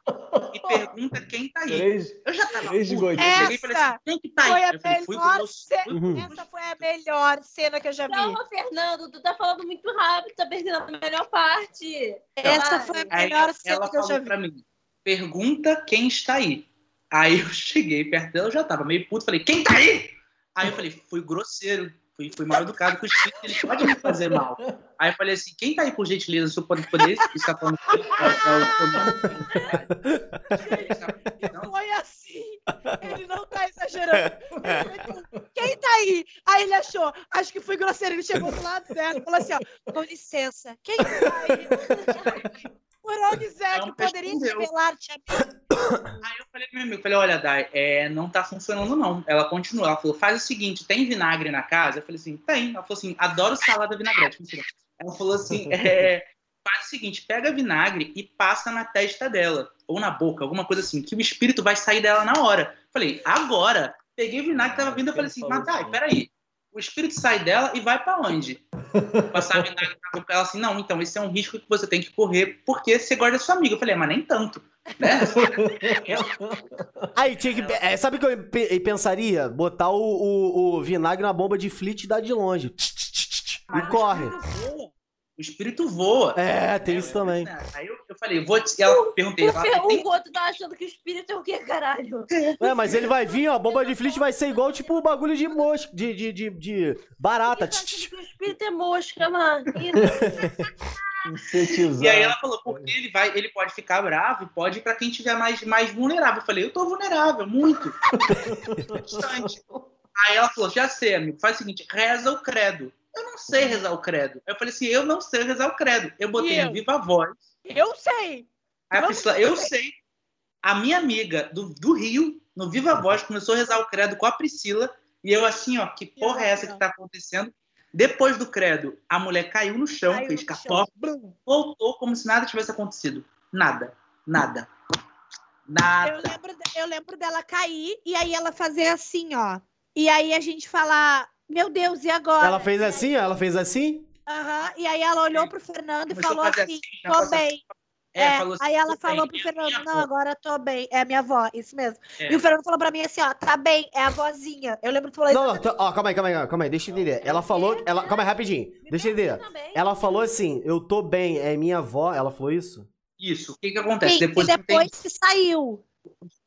e pergunta quem tá aí. Três, Eu já tava três puto. gotinhas. Eu cheguei e falei assim, quem que tá aí? Foi a eu falei, fui com melhor cena. Uhum. Essa foi a melhor cena que eu já vi. Calma, Fernando, tu tá falando muito rápido, tá perdendo a melhor parte. Essa foi a Aí melhor cena ela que eu já vi. pra mim, pergunta quem está aí. Aí eu cheguei perto dela, eu já tava meio puto, falei, quem tá aí? Aí eu falei, fui grosseiro, fui, fui mal educado com o espírito, ele pode me fazer mal. Aí eu falei assim, quem tá aí por gentileza, se eu poder, estar falando com ele, é E foi assim. Ele não tá exagerando. Quem tá aí? Aí ele achou, acho que fui grosseiro. Ele chegou do lado e falou assim: ó, com licença, quem tá aí? Por onde Zé Não que poderia revelar-te a mim? Aí eu falei pro meu amigo, falei, olha, Dai, é, não tá funcionando não. Ela continuou, ela falou, faz o seguinte, tem vinagre na casa? Eu falei assim, tem. Ela falou assim, adoro salada vinagrete. Ela falou assim, é, faz o seguinte, pega vinagre e passa na testa dela, ou na boca, alguma coisa assim, que o espírito vai sair dela na hora. Eu falei, agora? Peguei o vinagre que tava vindo, eu falei assim, mas Dai, peraí, o espírito sai dela e vai pra onde? Passar vinagre na boca. Ela assim, não, então, esse é um risco que você tem que correr, porque você gosta da sua amiga. Eu falei, mas nem tanto. Né? Aí tinha que. é, sabe o que eu pe- pensaria? Botar o, o, o vinagre na bomba de flit e dar de longe. E Mas corre. O espírito voa. É, tem isso também. Aí eu, eu falei, vou te... ela perguntei, O, ela, Fer- tem... o outro tá achando que o espírito é o quê, caralho? É, mas ele vai vir, ó. A bomba de flit vai ser igual, tipo, o bagulho de mosca, de, de, de, de barata. Tá que o espírito é mosca, mano. E aí ela falou, porque ele vai, ele pode ficar bravo e pode ir pra quem tiver mais, mais vulnerável. Eu falei, eu tô vulnerável, muito. Bastante. Aí ela falou, já sei, amigo, faz o seguinte, reza o credo. Eu não sei rezar o credo. Eu falei assim, eu não sei rezar o credo. Eu botei eu? viva voz. Eu sei. A Priscila, eu sei. A minha amiga do, do Rio, no Viva Voz, começou a rezar o credo com a Priscila. E eu assim, ó, que porra é essa que tá acontecendo? Depois do credo, a mulher caiu no chão, Caiu fez capó, voltou como se nada tivesse acontecido. Nada. Nada. Nada. Eu lembro, eu lembro dela cair e aí ela fazer assim, ó. E aí a gente falar, meu Deus, e agora? Ela fez assim, ó, ela fez assim. Aham, E aí ela olhou pro Fernando e Começou a falou fazer assim, assim, tô bem. É, É, falou assim, aí ela "Tudo falou bem, pro é Fernando, minha não, avó." agora tô bem. É minha avó, isso mesmo. É. E o Fernando falou pra mim assim, ó, tá bem, é a vozinha. Eu lembro que tu falou Não, não, tá- ó, calma aí, calma aí, calma aí, deixa eu entender. Ela falou. Ela, calma aí, rapidinho. Deixa eu entender. Ela falou assim: eu tô bem, é minha avó. Ela falou isso? Isso. O que que acontece? Sim, depois, e de depois que saiu.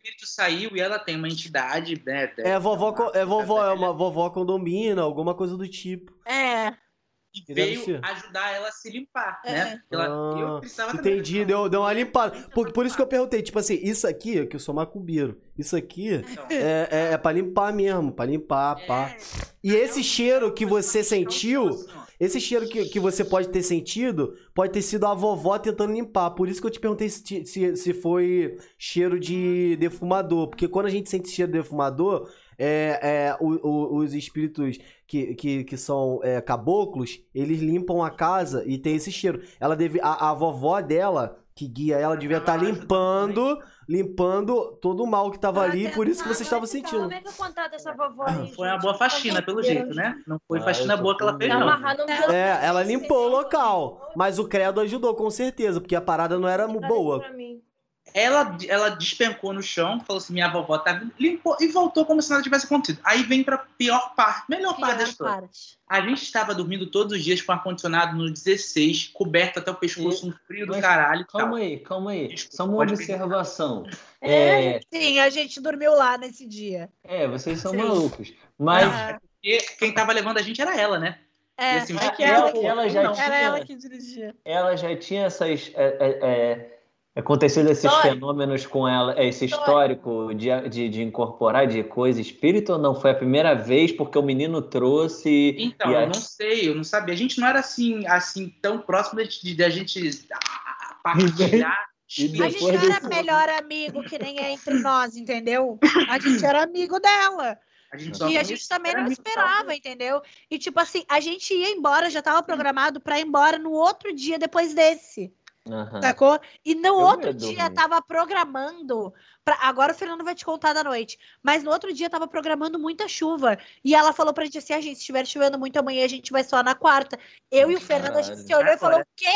O espírito saiu e ela tem uma entidade, né? É vovó, é vovó, é uma vovó condomina, alguma coisa do tipo. É. E Que veio ajudar ela a se limpar, É. né? Ela, Ah, eu precisava também. Entendi, deu, deu uma limpada. Por, por isso que eu perguntei, tipo assim, isso aqui, que eu sou macumbeiro, isso aqui Então, é, é, é pra limpar mesmo, pra limpar, pá. é, E esse cheiro que você sentiu, assim. Esse cheiro que, que você pode ter sentido, pode ter sido a vovó tentando limpar. Por isso que eu te perguntei se, se, se foi cheiro de defumador. Porque quando a gente sente cheiro de defumador, é, é, o- o- os espíritos que, que, que são é, caboclos, eles limpam a casa e tem esse cheiro. Ela deve, a, a vovó dela que guia ela devia estar tá limpando, limpando todo o mal que estava ali, por isso que você estava sentindo. Como é que eu contar dessa vovó aí, Foi uma boa faxina, pelo jeito, né? Não foi ah, faxina boa que ela fez, não. É, ela limpou o local, mas o credo ajudou com certeza, porque a parada não era boa. Pra mim. Ela, ela despencou no chão, falou assim: minha vovó tá. Limpou e voltou como se nada tivesse acontecido. Aí vem pra pior parte, melhor pior parte da história. Parte. A gente estava dormindo todos os dias com ar-condicionado no 16, coberto até o pescoço, e... um frio do caralho. Calma aí, calma aí. Desculpa, Só uma observação. É, é... Sim, a gente dormiu lá nesse dia. É, vocês são sim. malucos. Mas. Ah. quem tava levando a gente era ela, né? É, assim, é que ela, ela, ela já tinha, era ela que dirigia. Ela já tinha essas. É, Aconteceu esses histórico. fenômenos com ela, esse histórico de, de, de, incorporar de coisa espírito ou não? Foi a primeira vez porque o menino trouxe. Então, eu não sei, eu não sabia. A gente não era assim, assim tão próximo de, de a gente partilhar. a gente não era desse... melhor amigo que nem é entre nós, entendeu? A gente era amigo dela. A e a gente também não esperava, entendeu? E tipo assim, a gente ia embora, já estava programado para ir embora no outro dia depois desse. Uhum. Sacou? E no eu outro dia tava programando. Pra... Agora o Fernando vai te contar da noite. Mas no outro dia tava programando muita chuva. E ela falou pra gente assim: a ah, gente, se estiver chovendo muito amanhã, a gente vai só na quarta. Eu e o Fernando, a gente se olhou e falou: o quê?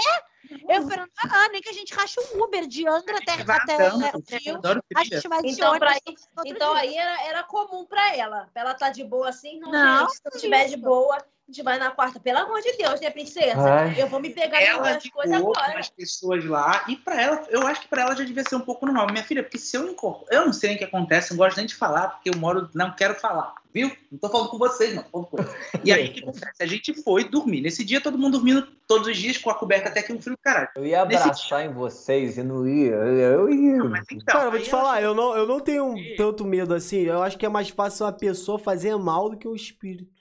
Eu, Fernando, ah, nem que a gente rache um Uber de Angra até, até o Rio. A gente vai então, pra aí, então aí era, era comum pra ela. Pra ela tá de boa assim, não, não gente, se não estiver de boa, a gente vai na quarta, pelo amor de Deus, né, princesa? Ai. Eu vou me pegar ela as coisas agora. as pessoas lá, e para ela, eu acho que para ela já devia ser um pouco normal. Minha filha, porque se eu incorporo, eu não sei nem o que acontece, não gosto nem de falar, porque eu moro, não quero falar, viu? Não tô falando com vocês, não. E aí, o que acontece? A gente foi dormir. Nesse dia, todo mundo dormindo todos os dias com a coberta até que um frio do caralho. Eu ia abraçar dia... em vocês e não ia. Eu ia. Não, mas então, Cara, eu vou te falar, eu não, eu não tenho tanto medo assim. Eu acho que é mais fácil uma pessoa fazer mal do que o espírito.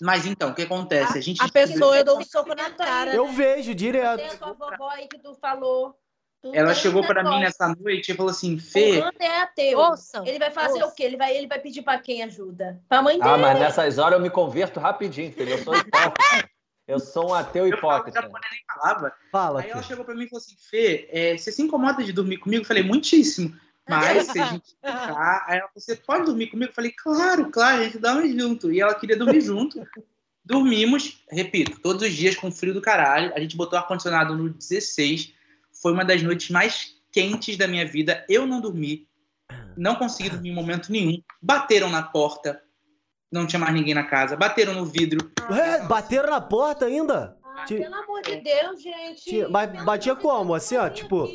Mas então, o que acontece? A, gente a pessoa, eu dou um soco na cara. Eu vejo direto. a vovó aí que tu falou. Tu ela chegou para mim nessa noite e falou assim, Fê. O é ateu. Ouçam, ele vai fazer ouçam. o quê? Ele vai, ele vai pedir para quem ajuda? Pra mãe dele. Ah, mas nessas horas eu me converto rapidinho, filho. Eu sou hipócrita. eu sou um ateu hipócrita. Eu nem falava. Fala. Aí ela chegou para mim e falou assim, Fê, é, você se incomoda de dormir comigo? Eu falei, muitíssimo. Mas se a gente ficar, aí ela falou, você pode dormir comigo? Eu falei, claro, claro, a gente dorme junto. E ela queria dormir junto. Dormimos, repito, todos os dias com frio do caralho. A gente botou ar-condicionado no 16. Foi uma das noites mais quentes da minha vida. Eu não dormi. Não consegui dormir em momento nenhum. Bateram na porta. Não tinha mais ninguém na casa. Bateram no vidro. Ué, bateram na porta ainda? Ah, pelo amor de Deus, gente. Mas batia como? Assim, ó, tipo.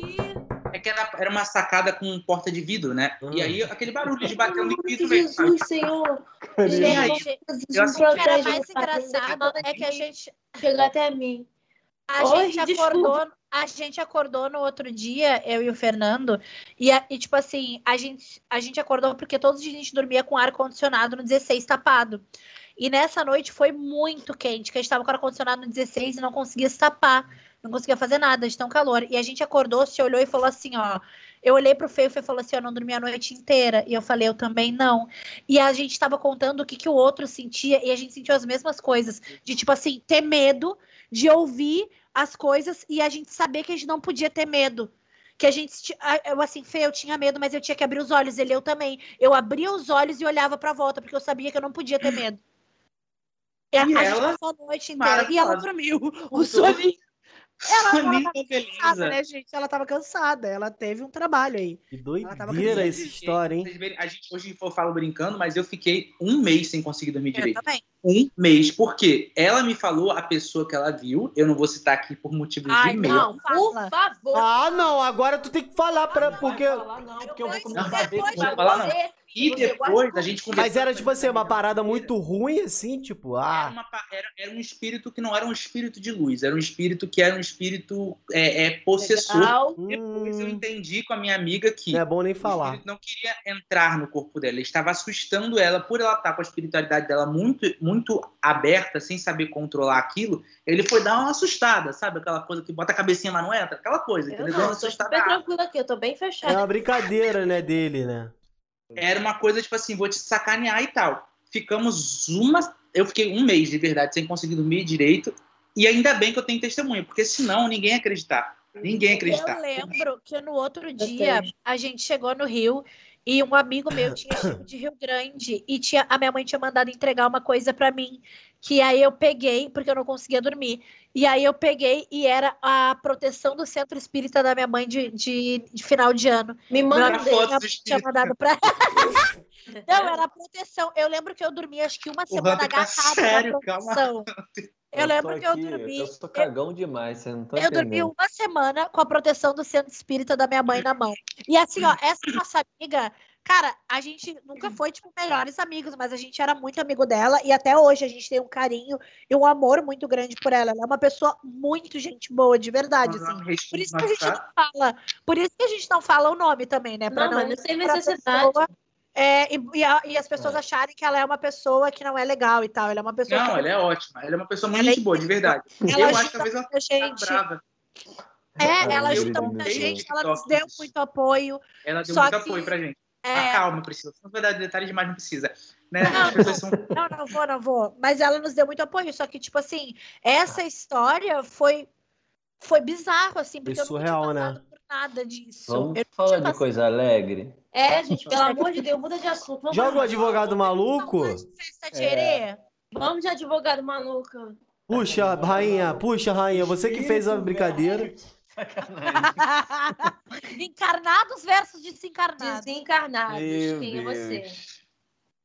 É que era, era uma sacada com porta de vidro, né? E aí aquele barulho de bater no vidro. Jesus, Senhor. Gente, eu assim, era mais engraçado é que a gente. Chegou até mim. A Oi, gente acordou, a gente acordou no outro dia, eu e o Fernando, e, e, tipo assim, a gente, a gente acordou porque todos os dias a gente dormia com ar condicionado no 16 tapado. E nessa noite foi muito quente, que a gente tava com ar condicionado no 16 e não conseguia se tapar não conseguia fazer nada de tão calor. E a gente acordou, se olhou e falou assim, ó. Eu olhei pro Fê, o Fê falou assim, eu não dormi a noite inteira. E eu falei, eu também não. E a gente tava contando o que, que o outro sentia, e a gente sentiu as mesmas coisas. De, tipo assim, ter medo de ouvir as coisas e a gente saber que a gente não podia ter medo. Que a gente, eu assim, Fê, eu tinha medo, mas eu tinha que abrir os olhos. Ele, eu também. Eu abria os olhos e olhava pra volta, porque eu sabia que eu não podia ter medo. E, e a, ela, a noite inteira. E ela dormiu. O soninho. Ela, ela tava cansada, né, gente? Ela tava cansada. Ela teve um trabalho aí. Que doideira essa história, hein? A gente hoje eu falo brincando, mas eu fiquei um mês sem conseguir dormir direito. Eu também. Um mês. Porque ela me falou a pessoa que ela viu. Eu não vou citar aqui por motivos Ai, de medo. Não, por favor. Ah, não. Agora tu tem que falar para porque. Não, falar, não, porque eu vou começar a ver. Não vou falar, não. E depois a gente conversou. Mas era tipo assim, uma parada muito ruim, assim, tipo, ah. Era, uma, era, era, um espírito que não era um espírito de luz, era um espírito que era um espírito é, é possessor. Legal. Depois eu hum. entendi com a minha amiga que. Não é bom nem falar. não queria entrar no corpo dela, ele estava assustando ela por ela estar com a espiritualidade dela muito, muito aberta, sem saber controlar aquilo. Ele foi dar uma assustada, sabe? Aquela coisa que bota a cabecinha, mas não entra, aquela coisa, eu entendeu? Não, eu tô super tranquila aqui, eu tô bem fechada. É uma brincadeira, né, dele, né? Era uma coisa tipo assim, vou te sacanear e tal. Ficamos uma. Eu fiquei um mês de verdade sem conseguir dormir direito. E ainda bem que eu tenho testemunha, porque senão ninguém ia acreditar. Ninguém acreditava. Eu lembro que no outro dia a gente chegou no Rio e um amigo meu tinha de Rio Grande e tinha, a minha mãe tinha mandado entregar uma coisa para mim, que aí eu peguei, porque eu não conseguia dormir. E aí eu peguei e era a proteção do centro espírita da minha mãe de, de, de final de ano. Me do tinha mandado pra Não, era a proteção. Eu lembro que eu dormi acho que uma semana Hunter tá agarrada sério, na proteção. Eu, tô lembro que eu aqui, dormi. Eu sou cagão demais, você não tá Eu dormi entendendo. uma semana com a proteção do centro espírita da minha mãe na mão. E assim, ó, essa nossa amiga, cara, a gente nunca foi, tipo, melhores amigos, mas a gente era muito amigo dela e até hoje a gente tem um carinho e um amor muito grande por ela. Ela é uma pessoa muito gente boa, de verdade, assim. Por isso que a gente não fala. Por isso que a gente não fala o nome também, né? Pra Não, mas não tem necessidade. pessoa, é, e, e a- e as pessoas acharem que ela é uma pessoa que não é legal e tal. Ela é uma pessoa Não, que ela é ótima. Ela é uma pessoa muito Ela é gente boa, de verdade. ela eu acho que talvez ela gente. brava. É, ela vi muita gente, ela nos deu muito apoio. Ela deu Só muito que- apoio pra gente. É, Ah, calma, Priscila. Se não vai dar detalhe demais, não precisa. Né? Não, são Não, não vou, não vou. Mas ela nos deu muito apoio. Só que, tipo assim, essa história foi, foi bizarro, assim, porque Foi eu não tinha surreal, né? por nada disso. Vamos falar de coisa alegre. É, gente, pelo amor de Deus, muda de assunto. Vamos Joga o advogado maluco. Vamos de Festa de herê? Vamos de advogado maluco. Puxa, rainha, puxa, rainha. Você que fez a brincadeira. Encarnados versus desencarnados. Desencarnados. Meu Quem é Deus. você?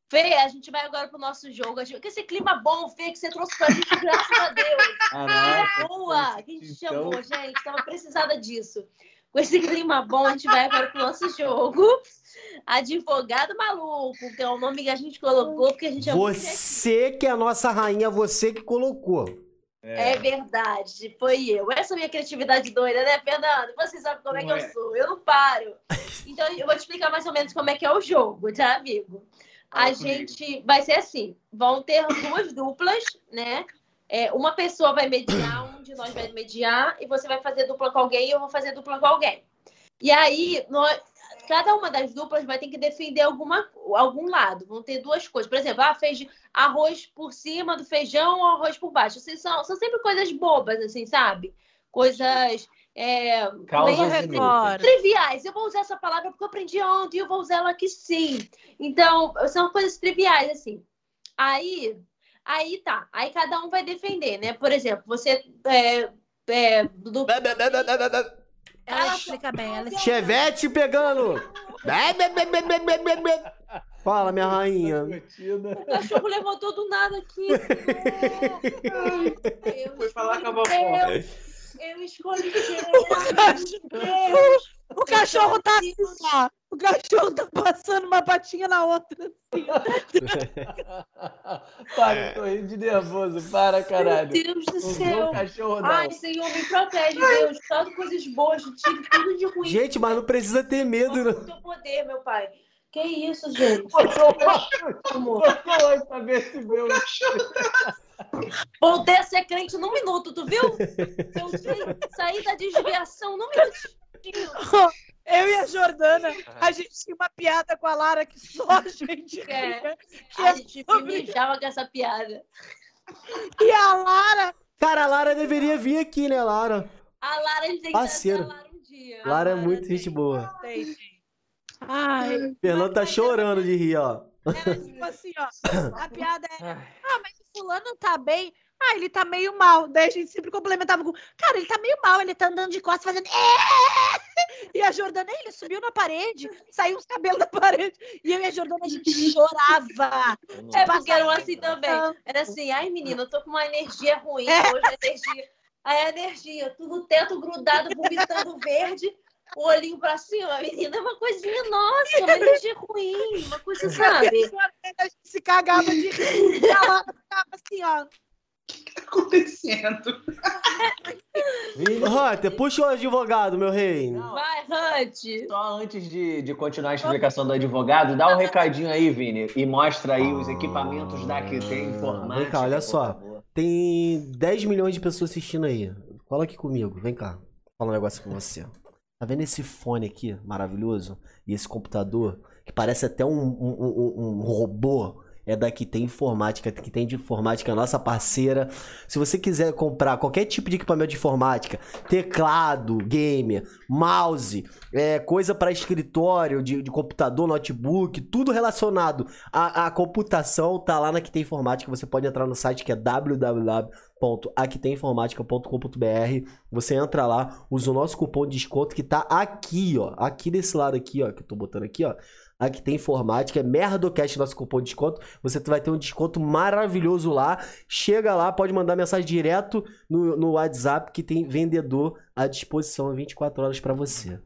Fê, a gente vai agora pro nosso jogo. Com esse clima bom, Fê, que você trouxe pra gente, graças a Deus. Caraca. Boa, que a gente Então- chamou, gente. Tava precisada disso. Com esse clima bom, a gente vai agora pro nosso jogo. Advogado Maluco, que é o nome que a gente colocou, porque a gente é muito Você que é a nossa rainha, você que colocou. É verdade, foi eu. Essa minha criatividade doida, né, Fernando? Você sabe como é que eu é. sou, eu não paro. Então eu vou te explicar mais ou menos como é que é o jogo, tá, amigo? A comigo. gente vai ser assim: vão ter duas duplas, né? É, uma pessoa vai mediar, um de nós vai mediar, e você vai fazer dupla com alguém e eu vou fazer dupla com alguém. E aí, nós, cada uma das duplas vai ter que defender alguma, algum lado. Vão ter duas coisas. Por exemplo, ah, fez arroz por cima do feijão ou arroz por baixo. Assim, são, são sempre coisas bobas, assim, sabe? Coisas. É, recordo. triviais. Eu vou usar essa palavra porque eu aprendi ontem e eu vou usar ela aqui sim. Então, são coisas triviais, assim. Aí, aí tá. Aí cada um vai defender, né? Por exemplo, você. É, é, do... Ela explica bem. Ela explica Chevette pegando. Fala, minha rainha. O cachorro levantou do nada aqui. Eu Foi falar com a vovó. Eu escolhi Deus. O cachorro tá assim, ó. O cachorro tá passando uma patinha na outra. para, tô rindo de nervoso. Para, Meu caralho. Deus do Usou céu. o cachorro, não. Ai, Senhor, me protege, Deus. De coisas boas, tire tudo de ruim. Gente, mas não precisa ter medo, não. o teu poder, meu pai. Que isso, gente? Amor. Socorro, pra ver se meu. Voltei a ser crente num minuto, tu viu? Eu saí da desviação num minutinho. Eu e a Jordana, a gente tinha uma piada com a Lara que só a gente É. ria. Que A é gente sobre- mijava com essa piada. E a Lara, Cara, a Lara deveria vir aqui, né, Lara? A Lara, a gente tem que Parceira. trazer a Lara um dia. Lara é A muito tem. gente boa. ai, Fernando tá chorando de rir, ó. Era tipo assim, ó. A piada é, ah, mas o fulano tá bem. Ah, ele tá meio mal. Daí a gente sempre complementava com, cara, ele tá meio mal, ele tá andando de costas fazendo. "É!" E a Jordana, ele subiu na parede, saiu os cabelos da parede. E eu e a Jordana, a gente chorava. É porque eram assim também. Era assim, ai menina, eu tô com uma energia ruim hoje, a energia. A energia, tudo teto grudado, vomitando verde, o olhinho pra cima. Menina, é uma coisinha nossa, uma energia ruim, uma coisa, sabe? A gente se cagava de rir. E a Lara ficava assim, ó. O que tá acontecendo? Vini, Hunter, puxa o advogado, meu rei. Vai, Hunt. Só antes de, de continuar a explicação do advogado, dá um recadinho aí, Vini, e mostra aí os equipamentos da que tem informática. Vem cá, olha só. favor. Tem 10 milhões de pessoas assistindo aí. Cola aqui comigo, vem cá. Vou falar um negócio com você. Tá vendo esse fone aqui, maravilhoso? E esse computador, que parece até um, um- um- um robô? é daqui tem informática, que tem de informática, nossa parceira. Se você quiser comprar qualquer tipo de equipamento de informática, teclado, gamer, mouse, é, coisa para escritório, de, de, computador, notebook, tudo relacionado à, à, computação, tá lá na que tem informática. Você pode entrar no site que é www.aquitempinformatica.com.br. Você entra lá, usa o nosso cupom de desconto que tá aqui, ó, aqui desse lado aqui, ó, que eu tô botando aqui, ó Aqui tem informática, é Merdocast nosso cupom de desconto. Você vai ter um desconto maravilhoso lá. Chega lá, pode mandar mensagem direto no, no WhatsApp que tem vendedor à disposição 24 horas para você.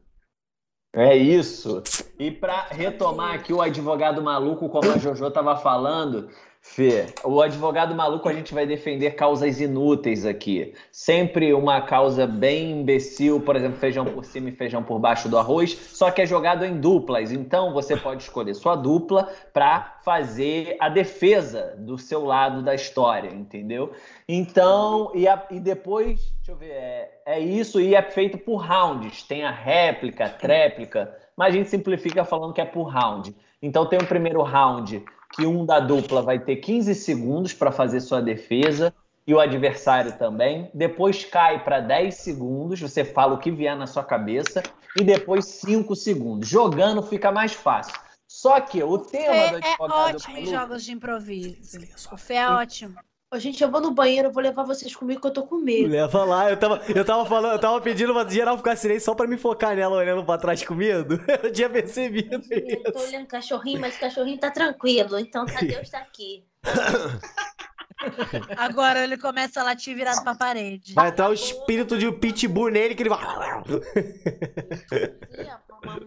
É isso. E para retomar aqui o advogado maluco, como a Jojo estava falando, Fê, o advogado maluco a gente vai defender causas inúteis aqui. Sempre uma causa bem imbecil, por exemplo, feijão por cima e feijão por baixo do arroz, só que é jogado em duplas. Então você pode escolher sua dupla para fazer a defesa do seu lado da história, entendeu? Então, e, a, e depois, deixa eu ver, é, é isso e é feito por rounds. Tem a réplica, a tréplica, mas a gente simplifica falando que é por round. Então tem o primeiro round que um da dupla vai ter 15 segundos para fazer sua defesa e o adversário também. Depois cai para 10 segundos, você fala o que vier na sua cabeça e depois 5 segundos. Jogando fica mais fácil. Só que o tema Fê do advogado é ótimo em jogos de improviso. O Fê é ótimo. Gente, eu vou no banheiro, eu vou levar vocês comigo que eu tô com medo. Leva lá, eu tava, eu tava falando, eu tava pedindo pra geral ficar silêncio só pra me focar nela olhando pra trás com medo. Eu tinha percebido. Eu tô olhando cachorrinho, mas o cachorrinho tá tranquilo, então Deus tá aqui. Agora ele começa a latir virado pra parede. Vai entrar o espírito de um pitbull nele que ele vai.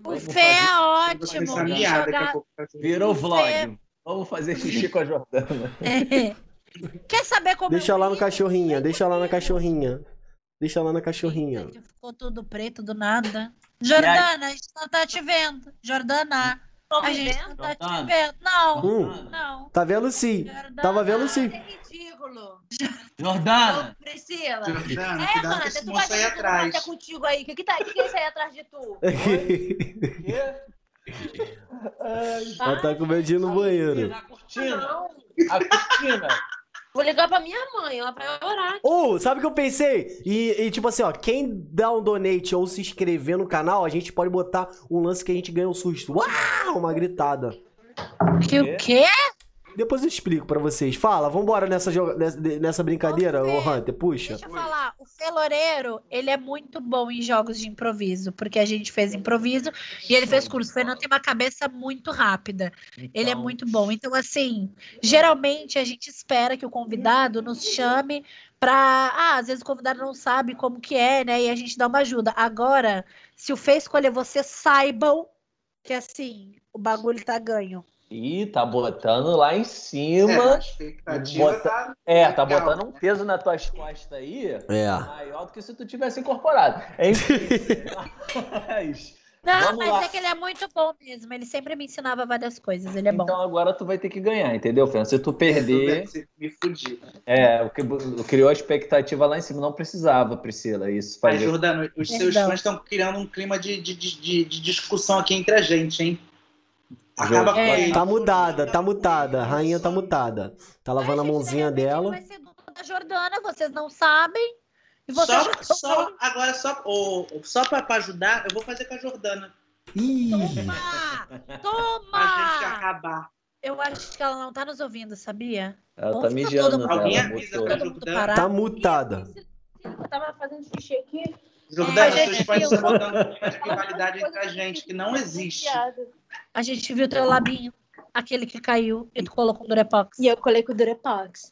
O Fê é ótimo. Jogar... Virou vlog. Vamos fazer xixi com a Jordana. É. Quer saber como Deixa lá no cachorrinha, deixa lá na cachorrinha. Deixa lá na cachorrinha. Ficou tudo preto do nada. Jordana, a gente não tá te vendo. Jordana. A gente não tá te vendo. Não, hum, não. Tá vendo sim. Jordana, Tava vendo sim. É ridículo. Jordana. Ô, Priscila. Jordana, é, mano, que tu vai aí atrás. Que contigo aí. O que, que, tá, que, que é isso aí atrás de tu? Ela tá com medinho no banheiro. A cortina. A cortina. Vou ligar pra minha mãe, ela vai orar. Ou, oh, sabe o que eu pensei? E, e, tipo assim, ó, quem dá um donate ou se inscrever no canal, a gente pode botar um lance que a gente ganha um susto. Uau! Uma gritada. Que o quê? Depois eu explico pra vocês. Fala, vambora nessa, nessa, nessa brincadeira, ô Hunter, puxa. Deixa eu falar, o Feloreiro, ele é muito bom em jogos de improviso, porque a gente fez improviso e ele fez curso. O Fernando tem uma cabeça muito rápida. Então... Ele é então. muito bom. Então, assim, geralmente a gente espera que o convidado nos chame pra. Ah, às vezes o convidado não sabe como que é, né? E a gente dá uma ajuda. Agora, se o Fê escolher você, saibam que assim, o bagulho tá ganho. Ih, tá botando lá em cima. É, a expectativa bota... tá. É, tá legal. botando um peso nas tuas costas aí. É. Maior do que se tu tivesse incorporado. Enfim. mas... Não, Vamos mas lá. é que ele é muito bom mesmo. Ele sempre me ensinava várias coisas. Ele é então, bom. Então agora tu vai ter que ganhar, entendeu, Fernando? Se tu perder. me fudi. É, o que criou a expectativa lá em cima. Não precisava, Priscila. Isso faz. Jordano, os seus fãs estão criando um clima de, de, de, de discussão aqui entre a gente, hein? Acaba é. Tá mudada, tá mutada. A rainha tá mutada. Tá lavando a mãozinha dela. Vai ser da Jordana, vocês não sabem. E vocês só, só agora só, oh, só pra, pra, ajudar, eu vou fazer com a Jordana. Ih. Toma! Toma! Pra gente acabar. Eu acho que ela não tá nos ouvindo, sabia? Ela tá mijando. Alguém avisa pra Jordana. Tá mutada. Eu tava fazendo xixi aqui. Jordana, é, seus pais estão botando uma rivalidade entre a gente, que não existe. A gente viu teu labinho, aquele que caiu, e tu colocou o Durepox. E eu colei com o Durepox.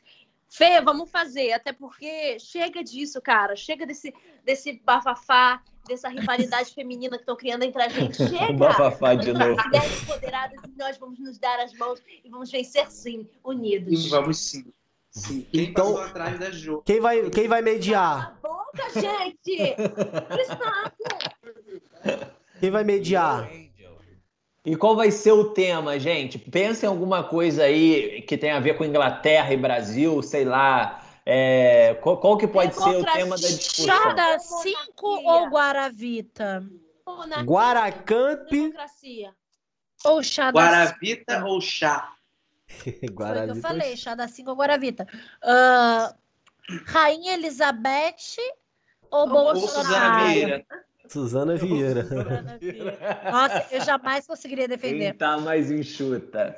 Fê, vamos fazer, até porque chega disso, cara. Chega desse, desse bafafá, dessa rivalidade feminina que estão criando entre a gente. Chega! bafafá de novo. Mulheres empoderadas e nós vamos nos dar as mãos e vamos vencer sim, unidos. E vamos sim. sim. Quem então, atrás da Jo? Quem vai, quem vai mediar? Cala a boca, gente! Quem vai mediar? E qual vai ser o tema, gente? Pensa em alguma coisa aí que tem a ver com Inglaterra e Brasil, sei lá. É, qual, qual, que pode ser o tema da discussão? Chada 5 ou Guaravita? Guaracamp. Democracia. Ou chá Guaravita ou chá? Foi o que eu falei, chá da 5 ou Guaravita. Uh, Rainha Elizabeth ou, ou Bolsonaro? Suzana Vieira. Suzana Vieira. Nossa, eu jamais conseguiria defender. Quem tá mais enxuta?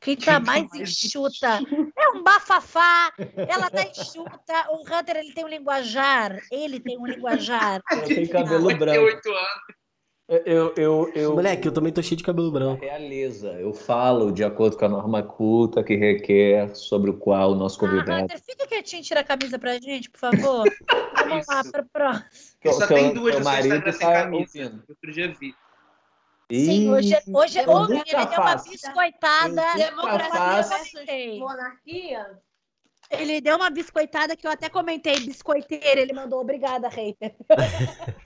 Quem tá mais enxuta é um bafafá. Ela tá enxuta. O Hunter, ele tem um linguajar. Ele tem um linguajar. Eu tenho cabelo branco. 58 anos. Eu, eu, eu, Moleque, eu também tô cheio de cabelo branco. Realeza. Eu falo de acordo com a norma culta que requer, sobre o qual o nosso Ah, convidado. Hunter, fica quietinho, tira a camisa pra gente, por favor. Vamos lá, pra próxima. Que- Só que tem o- duas que seu marido Instagram sem tá camisa. Outro dia vi. Sim, hoje, hoje eu ontem nunca ele deu uma faço. biscoitada. Eu faço. comentei. Monarquia? Ele deu uma biscoitada que eu até comentei, biscoiteira. Ele mandou obrigada, hater.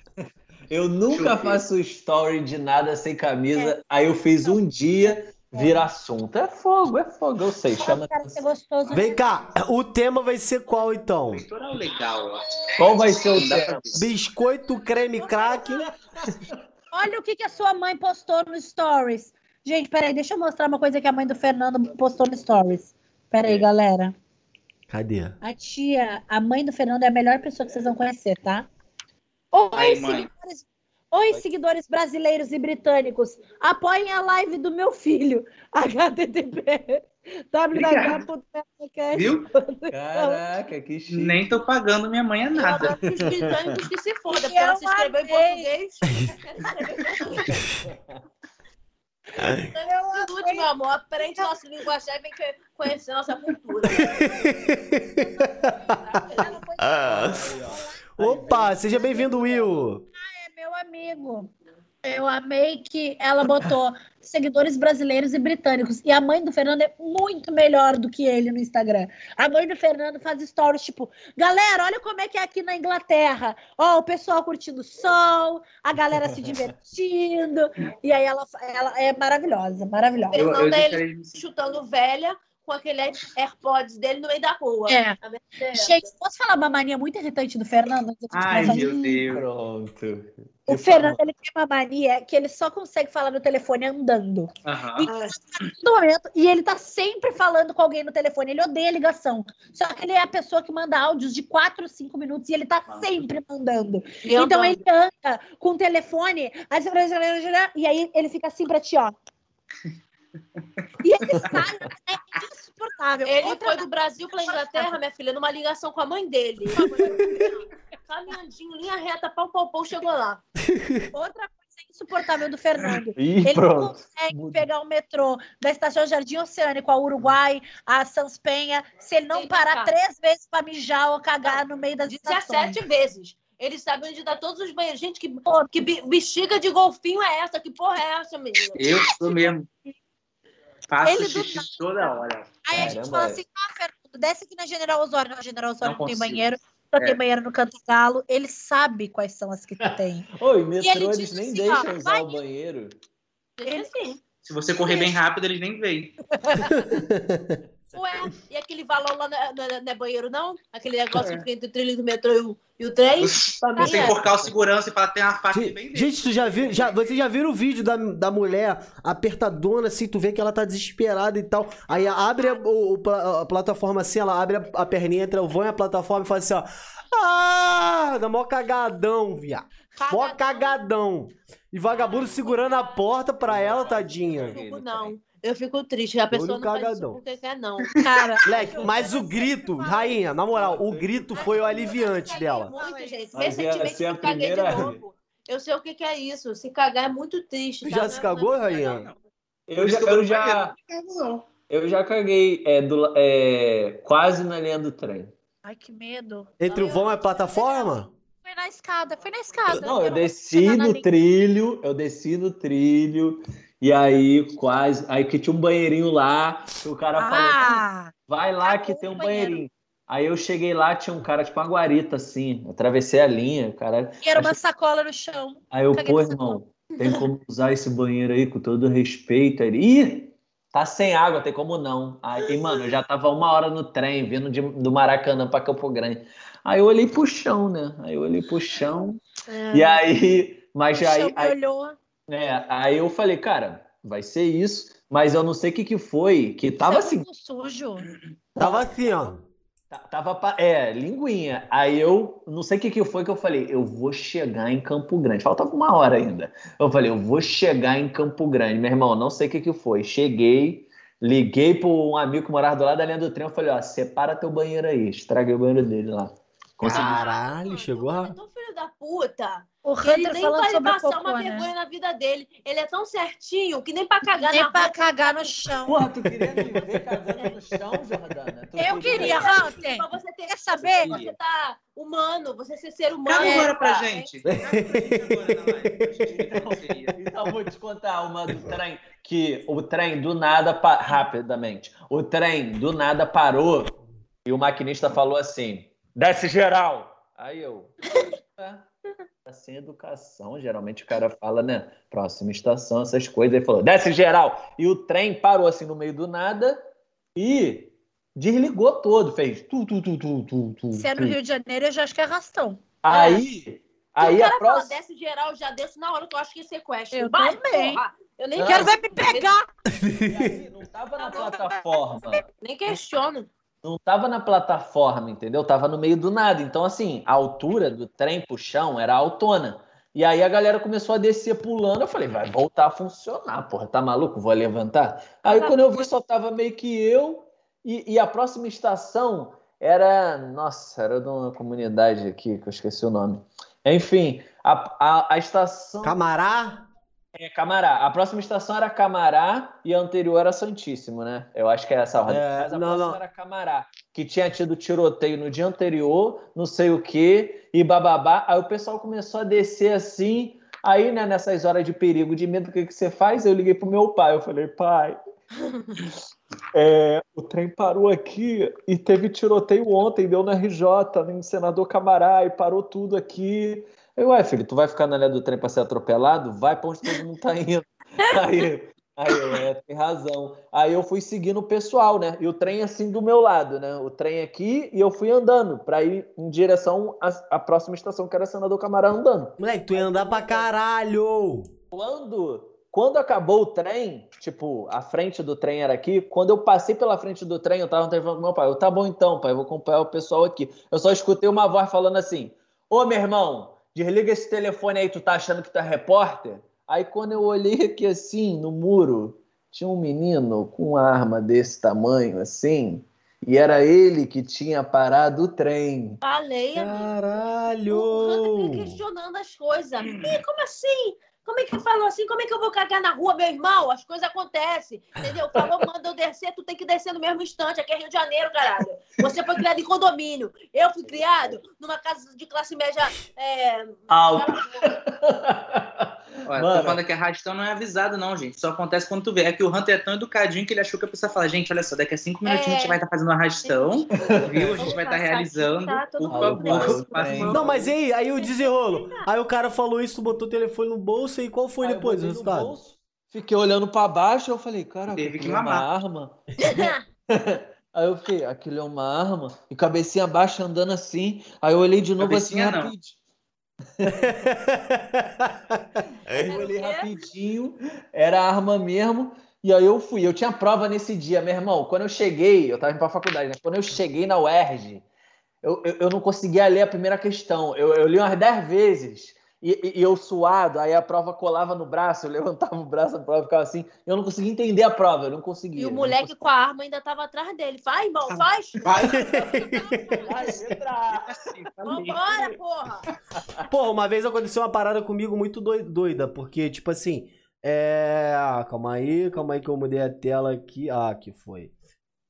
Eu nunca Chupi. faço story de nada sem camisa. Aí eu fiz um dia, vira assunto. É fogo, é fogo, eu sei. Chama gostoso. Vem cá, o tema vai ser qual então? Legal. Qual vai ser o tema? Biscoito, creme, crack. Olha o que, que a sua mãe postou no Stories. Gente, peraí, deixa eu mostrar uma coisa que a mãe do Fernando postou no Stories. Peraí, É. galera. Cadê? A tia, a mãe do Fernando é a melhor pessoa que vocês vão conhecer, tá? Oi, mãe. seguidores. Oi, seguidores brasileiros e britânicos. Apoiem a live do meu filho. http www.podcast. Viu? Caraca, que chique. Nem tô pagando minha mãe a Eu nada. os britânicos que se foda, porque Eu ela se escreveu em amei. português. Tudo, meu amor. Aprende nosso linguajar e vem conhecer nossa cultura. Opa, seja bem-vindo, Will. É meu amigo. Eu amei que ela botou seguidores brasileiros e britânicos. E a mãe do Fernando é muito melhor do que ele no Instagram. A mãe do Fernando faz stories tipo: galera, olha como é que é aqui na Inglaterra. Ó, o pessoal curtindo o sol, a galera se divertindo. E aí ela, ela é maravilhosa, maravilhosa. Eu, eu Fernanda, ele deixaria ele- chutando velha com aquele AirPods dele no meio da rua. É. Ideia. Gente, posso falar uma mania muito irritante do Fernando? eu Ai, meu Deus. Pronto. O Fernando ele tem uma mania que ele só consegue falar no telefone andando. Aham. todo momento. E ele tá sempre falando com alguém no telefone. Ele odeia ligação. Só que ele é a pessoa que manda áudios de 4, 5 minutos e ele tá Ah. sempre mandando. E Então andando. ele anda com o telefone, aí você fala, e aí ele fica assim pra ti, ó. E esse cara é insuportável. Ele Outra foi do Brasil pra Inglaterra, minha filha, numa ligação com a mãe dele. Caminhandinho, linha reta, pau, pau, pau, chegou lá. Outra coisa insuportável do Fernando. Ih, Ele não pronto. consegue pegar o metrô da estação Jardim Oceânico ao Uruguai, a Sans Penha, se ele não Ele parar tá. três vezes pra mijar ou cagar no meio das estações. 17 vezes. Ele sabe onde dá todos os banheiros. Gente, que, que be- bexiga de golfinho é essa? Que porra é essa, menina? Eu sou mesmo. Faço Ele do xixi toda hora. Aí a gente Caramba, fala é. assim, ah, Fernando, desce aqui na General Osório. Não, General Osório Não não, tem banheiro, só É. tem banheiro no Cantagalo. Ele sabe quais são as que tem. Oi, ele metrô, eles nem assim, ó, deixam usar vai- o banheiro. Ele sim. Se você correr bem rápido, eles nem veem. Ué, e aquele valor lá não é, é- não é banheiro, não? Aquele negócio que fica entre o trilho do metrô e o, e o trem? Pra mim Você é. o segurança e falar tem uma faca Gente, bem dentro. Gente, tu já viu, já, vocês já viram o vídeo da, da mulher apertadona, assim, tu vê que ela tá desesperada e tal. Aí abre a, o- o pla- a plataforma assim, ela abre a, a perninha entre o vão e a plataforma e faz assim, ó. Ah! Dá mó cagadão, viado. Mó cagadão. E vagabundo segurando a porta pra ela, tadinha. Não, não. Eu fico triste. A pessoa não faz isso cagadão. porque quer, não. Cara, Moleque, mas o grito, rainha, na moral, o grito foi o aliviante dela. Muito, gente. Recentemente a eu caguei de novo. Eu sei o que, que é isso. Se cagar é muito triste. Tu tá? já se cagou, rainha? Eu já, eu já, eu já caguei é, do, é, quase na linha do trem. ai que medo. Entre o vão e a plataforma? Foi na escada, foi na escada. Não, eu desci no trilho, eu desci no trilho, e aí quase. Aí que tinha um banheirinho lá, que o cara falou, Ah, vai lá que tem um banheirinho. Aí eu cheguei lá, tinha um cara, tipo uma guarita, assim. Atravessei a linha, cara. e era uma sacola no chão. Aí eu, pô, irmão, tem como usar esse banheiro aí com todo respeito? Aí ih, tá sem água, tem como não. Aí, mano, eu já tava uma hora no trem, vindo de- do Maracanã pra Campo Grande. Aí eu olhei pro chão, né? Aí eu olhei pro chão. E aí, mas O aí, aí, olhou. É, aí eu falei, cara, vai ser isso. mas eu não sei o que, que foi, que tava é assim. sujo. Tava assim, ó. Tava, é, linguinha. Aí eu, não sei o que, que foi que eu falei, eu vou chegar em Campo Grande. Faltava uma hora ainda. Eu falei, eu vou chegar em Campo Grande. Meu irmão, não sei o que, que foi. Cheguei, liguei para um amigo que morava do lado da linha do trem. Eu falei, ó, separa teu banheiro aí. Estraguei o banheiro dele lá. Consegui. Caralho, chegou a... É filho da puta o Hunter ele nem vai passar cocô, uma né? vergonha na vida dele. Ele é tão certinho que nem pra cagar nem na pra cagar no chão. Porra, tu queria me ver cagando no chão, Jordana? Tu eu queria, Hunter. Pra você ter, Quer saber? Você tá humano, você ser ser humano. Caga agora pra gente. Então, vou te contar uma do trem. Que o trem do nada, pa... rapidamente, o trem do nada parou e o maquinista falou assim, desce geral. Aí eu... Tá sem educação, geralmente o cara fala, né? Próxima estação, essas coisas. Ele falou, desce geral. E o trem parou assim no meio do nada e desligou todo, fez tu, tu, tu, tu, tu, tu. Se é no Rio de Janeiro, eu já acho que é arrastão. Aí, é. aí a próxima. Fala, desce geral, já desço na hora que eu acho que é sequestro. Eu Vai, também. Porra. Eu nem ah. quero ver me pegar. Aí, não tava na plataforma. Nem questiono não estava na plataforma, entendeu? Tava no meio do nada. Então, assim, a altura do trem pro chão era autona. E aí a galera começou a descer pulando. Eu falei, vai voltar a funcionar, porra, tá maluco? Vou levantar. Aí quando eu vi, só tava meio que eu. E, e a próxima estação era. Nossa, era de uma comunidade aqui, que eu esqueci o nome. Enfim, a, a, a estação. Camará? É, Camará. A próxima estação era Camará e a anterior era Santíssimo, né? Eu acho que é essa ordem. É, Mas a não, próxima não. era Camará, que tinha tido tiroteio no dia anterior, não sei o quê, e bababá. Aí o pessoal começou a descer assim. Aí, né, nessas horas de perigo, de medo, o que, que você faz? Eu liguei pro meu pai. Eu falei, pai, é, o trem parou aqui e teve tiroteio ontem, deu na RJ, no senador Camará, e parou tudo aqui. Eu, ué, filho, tu vai ficar na linha do trem para ser atropelado? Vai pra onde todo mundo tá indo. Aí, aí eu, é, tem razão. Aí eu fui seguindo o pessoal, né? E o trem assim do meu lado, né? O trem aqui e eu fui andando para ir em direção à, à, próxima estação, que era Senador Camará andando. Moleque, tu ia andar pra caralho! Quando quando acabou o trem, tipo, a frente do trem era aqui, quando eu passei pela frente do trem, eu tava telefone com meu pai. Eu, tá bom então, pai, eu vou acompanhar o pessoal aqui. Eu só escutei uma voz falando assim: Ô meu irmão, desliga esse telefone aí, tu tá achando que tu é repórter? Aí quando eu olhei aqui assim, no muro, tinha um menino com uma arma desse tamanho, assim, e era ele que tinha parado o trem. Falei, amigo. Caralho! O questionando as coisas. Ih, como assim? Como é que falou assim? Como é que eu vou cagar na rua, meu irmão? As coisas acontecem, entendeu? Falou, manda eu descer, tu tem que descer no mesmo instante. Aqui é Rio de Janeiro, caralho. Você foi criado em condomínio. Eu fui criado numa casa de classe média é... alta. Olha, Mano. tô falando que arrastão não é avisado, não, gente. Só acontece quando tu vê. É que o Hunter é tão educadinho que ele achou que a pessoa fala, gente, olha só, daqui a cinco minutinhos é... a gente vai estar tá fazendo um arrastão, viu? A gente vai estar tá realizando. Tá, por favor. Não, mas aí, aí o desenrolo. Aí o cara falou isso, botou o telefone no bolso e qual foi aí depois o resultado? Fiquei olhando para baixo, eu falei, cara, teve que mamar. uma arma. Aí eu fiquei, aquilo é uma arma. E cabecinha baixa andando assim. Aí eu olhei de novo assim cabecinha assim rapidinho. eu olhei rapidinho, era arma mesmo. E aí eu fui. Eu tinha prova nesse dia, meu irmão. Quando eu cheguei, eu tava indo pra faculdade, né? Quando eu cheguei na UERJ, eu, eu, eu não conseguia ler a primeira questão. Eu, eu li umas 10 vezes. E, e, eu suado, aí a prova colava no braço, eu levantava o braço, a prova ficava assim. Eu não conseguia entender a prova, eu não conseguia. E o moleque com a arma ainda estava atrás dele. Vai, irmão, faz! Vai! Vai, entra! Vambora, porra! Porra, uma vez aconteceu uma parada comigo muito doida, porque, tipo assim, é. Calma aí, calma aí que eu mudei a tela aqui. Ah, que foi.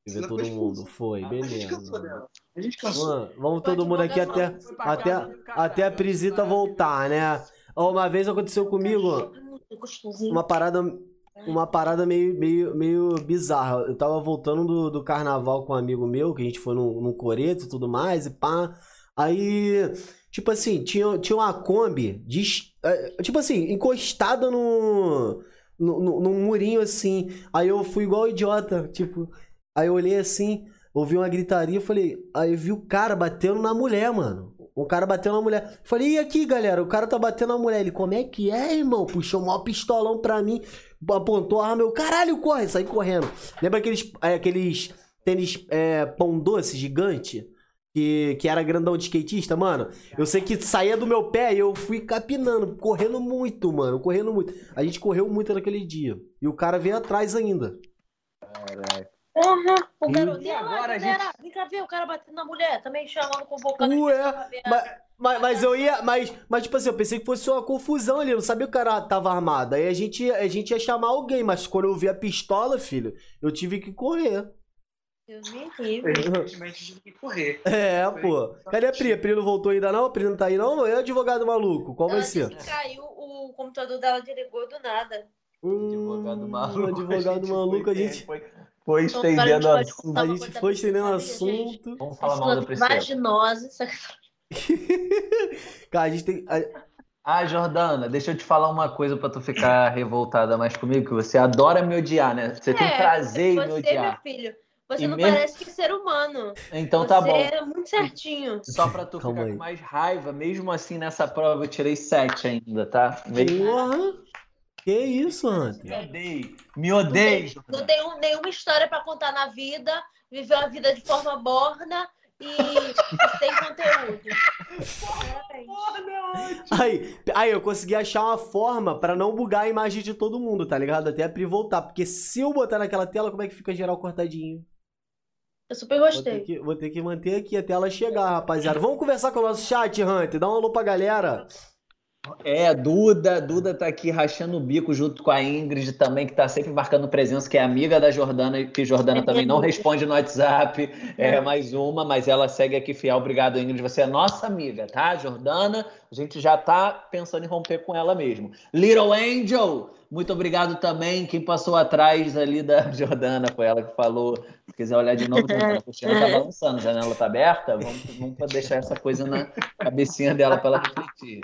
Ver todo mundo. Foi, beleza. A gente cansou. Mano, vamos todo mundo aqui até, até, até a Prisita voltar, né? Uma vez aconteceu comigo uma parada uma parada meio, meio, meio bizarra. Eu tava voltando do, do carnaval com um amigo meu, que a gente foi num, num coreto e tudo mais, e pá. Aí, tipo assim, tinha, tinha uma Kombi, de, eh, tipo assim, encostada no, no, no, no murinho assim. Aí eu fui igual idiota, tipo. Aí eu olhei assim, ouvi uma gritaria, falei, aí vi o cara batendo na mulher, mano. O cara batendo na mulher. Falei, e aqui, galera? O cara tá batendo na mulher. Ele, como é que é, irmão? Puxou o maior pistolão pra mim. apontou a arma, eu, caralho, corre, saí correndo. Lembra aqueles, é, aqueles tênis é, pão doce gigante? Que, que era grandão de skatista, mano. Eu sei que saía do meu pé e eu fui capinando, correndo muito, mano, correndo muito. A gente correu muito naquele dia. E o cara veio atrás ainda. Caraca. Uhum. O garoto, e agora, lá, gente... vem cá ver o cara batendo na mulher, também chamando, convocando. Ué, mas, mas, mas, eu ia, mas, mas tipo assim, eu pensei que fosse uma confusão ali, eu não sabia que o cara tava armado. Aí a gente, a gente ia chamar alguém, mas quando eu vi a pistola, filho, eu tive que correr. Deus me livre. Infelizmente tive que correr. É, pô. Cadê a Pri? A Pri não voltou ainda não? A Pri não tá aí não? É advogado maluco. Qual vai ser? caiu o computador dela, desligou do nada. Hum, advogado maluco. Advogado maluco, a gente. Foi, foi estendendo o assunto. A gente foi estendendo o assunto. Vamos falar mal da Priscila. Vaginose. Cara, a gente tem. Ah, Jordana, deixa eu te falar uma coisa pra tu ficar revoltada mais comigo, que você adora me odiar, né? Você é, tem prazer em me odiar. Meu filho. Você e não mesmo... parece que ser humano. Então tá bom. Você é muito certinho. Só pra tu Calma ficar aí. com mais raiva, mesmo assim nessa prova eu tirei sete ainda, tá? Porra! Que isso, Hunter? Me odeio. Me odeio. Não tem, não tem um, nenhuma história pra contar na vida, viveu a vida de forma borna e tem conteúdo. Aí, aí, eu consegui achar uma forma para não bugar a imagem de todo mundo, tá ligado? Até a Pri voltar. Porque se eu botar naquela tela, como é que fica geral cortadinho? Eu super gostei. Vou ter, que, vou ter que manter aqui até ela chegar, rapaziada. Vamos conversar com o nosso chat, Hunter. Dá um alô pra galera. É, Duda, Duda tá aqui rachando o bico junto com a Ingrid também, que tá sempre marcando presença, que é amiga da Jordana, que Jordana também não responde no WhatsApp. É, é mais uma, mas ela segue aqui fiel. Obrigado, Ingrid. Você é nossa amiga, tá? Jordana, a gente já tá pensando em romper com ela mesmo. Little Angel, muito obrigado também. Quem passou atrás ali da Jordana foi ela que falou. Se quiser olhar de novo, a cortina tá balançando, a janela tá aberta. Vamos, vamos deixar essa coisa na cabecinha dela para ela refletir.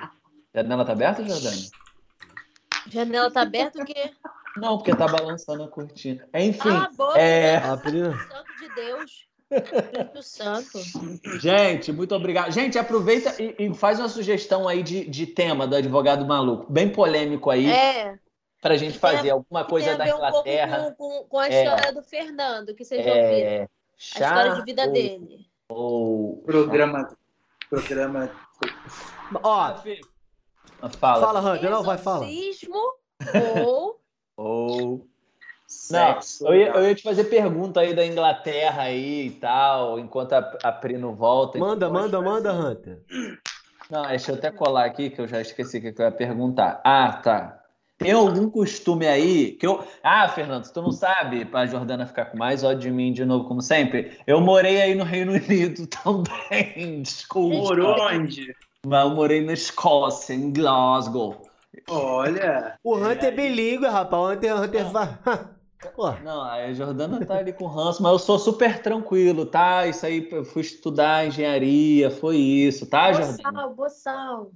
Janela tá aberta, Jordana? Janela tá aberta o quê? Não, porque tá balançando a cortina. Enfim. Ah, boa, é... Santo de Deus. Espírito Santo. Gente, muito obrigado. Gente, aproveita e, e, faz uma sugestão aí de, de tema do advogado maluco. Bem polêmico aí. É. Pra gente fazer tem, alguma coisa da Inglaterra. Um com, com, a é. história é, do Fernando, que vocês é, ouviram. A história de vida dele. Ou. Programa. Programa. Ó. Fala. Fala, Hunter. Não, vai, fala. ou... ou... Não, eu ia, eu ia, te fazer pergunta aí da Inglaterra aí e tal, enquanto a, a Pri não volta. Manda, manda, manda, Hunter. Não, deixa eu até colar aqui que eu já esqueci o que eu ia perguntar. Ah, tá. Tem algum costume aí que eu. Ah, Fernando, tu não sabe, pra Jordana ficar com mais ódio de mim de novo, como sempre. Eu morei aí no Reino Unido também. Desculpa. Morou onde? Mas eu morei na Escócia, em Glasgow. Olha. O Hunter é bilíngue, rapaz. O Hunter, Hunter vai. Não, a Jordana tá ali com ranço, mas eu sou super tranquilo, tá? Isso aí, eu fui estudar engenharia, foi isso, tá, Jordana? Boçal, boçal.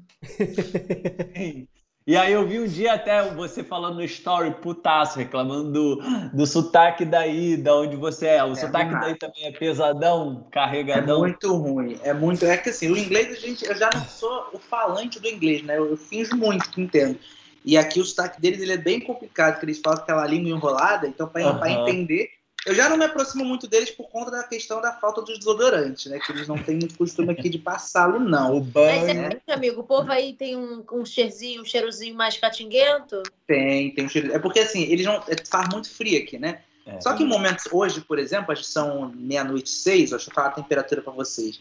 E aí eu vi um dia até você falando no story, putaço, reclamando do, do sotaque daí, da onde você é. O é sotaque daí também é pesadão, carregadão. É muito ruim, é muito. É que assim, o inglês, a gente, eu já não sou o falante do inglês, né? Eu, eu finjo muito que entendo. E aqui o sotaque deles ele é bem complicado, porque eles falam aquela língua enrolada, então para uhum. entender eu já não me aproximo muito deles por conta da questão da falta dos desodorantes, né? Que eles não têm muito costume aqui de passá-lo, não. O banho. Mas é porque, amigo, o povo aí tem um, um cheirozinho, um cheirozinho mais catinguento? Tem, tem um cheiro. É porque assim, eles não. É, faz muito frio aqui, né? É. Só que em momentos, hoje, por exemplo, acho que são meia-noite seis, deixa eu falar a temperatura para vocês.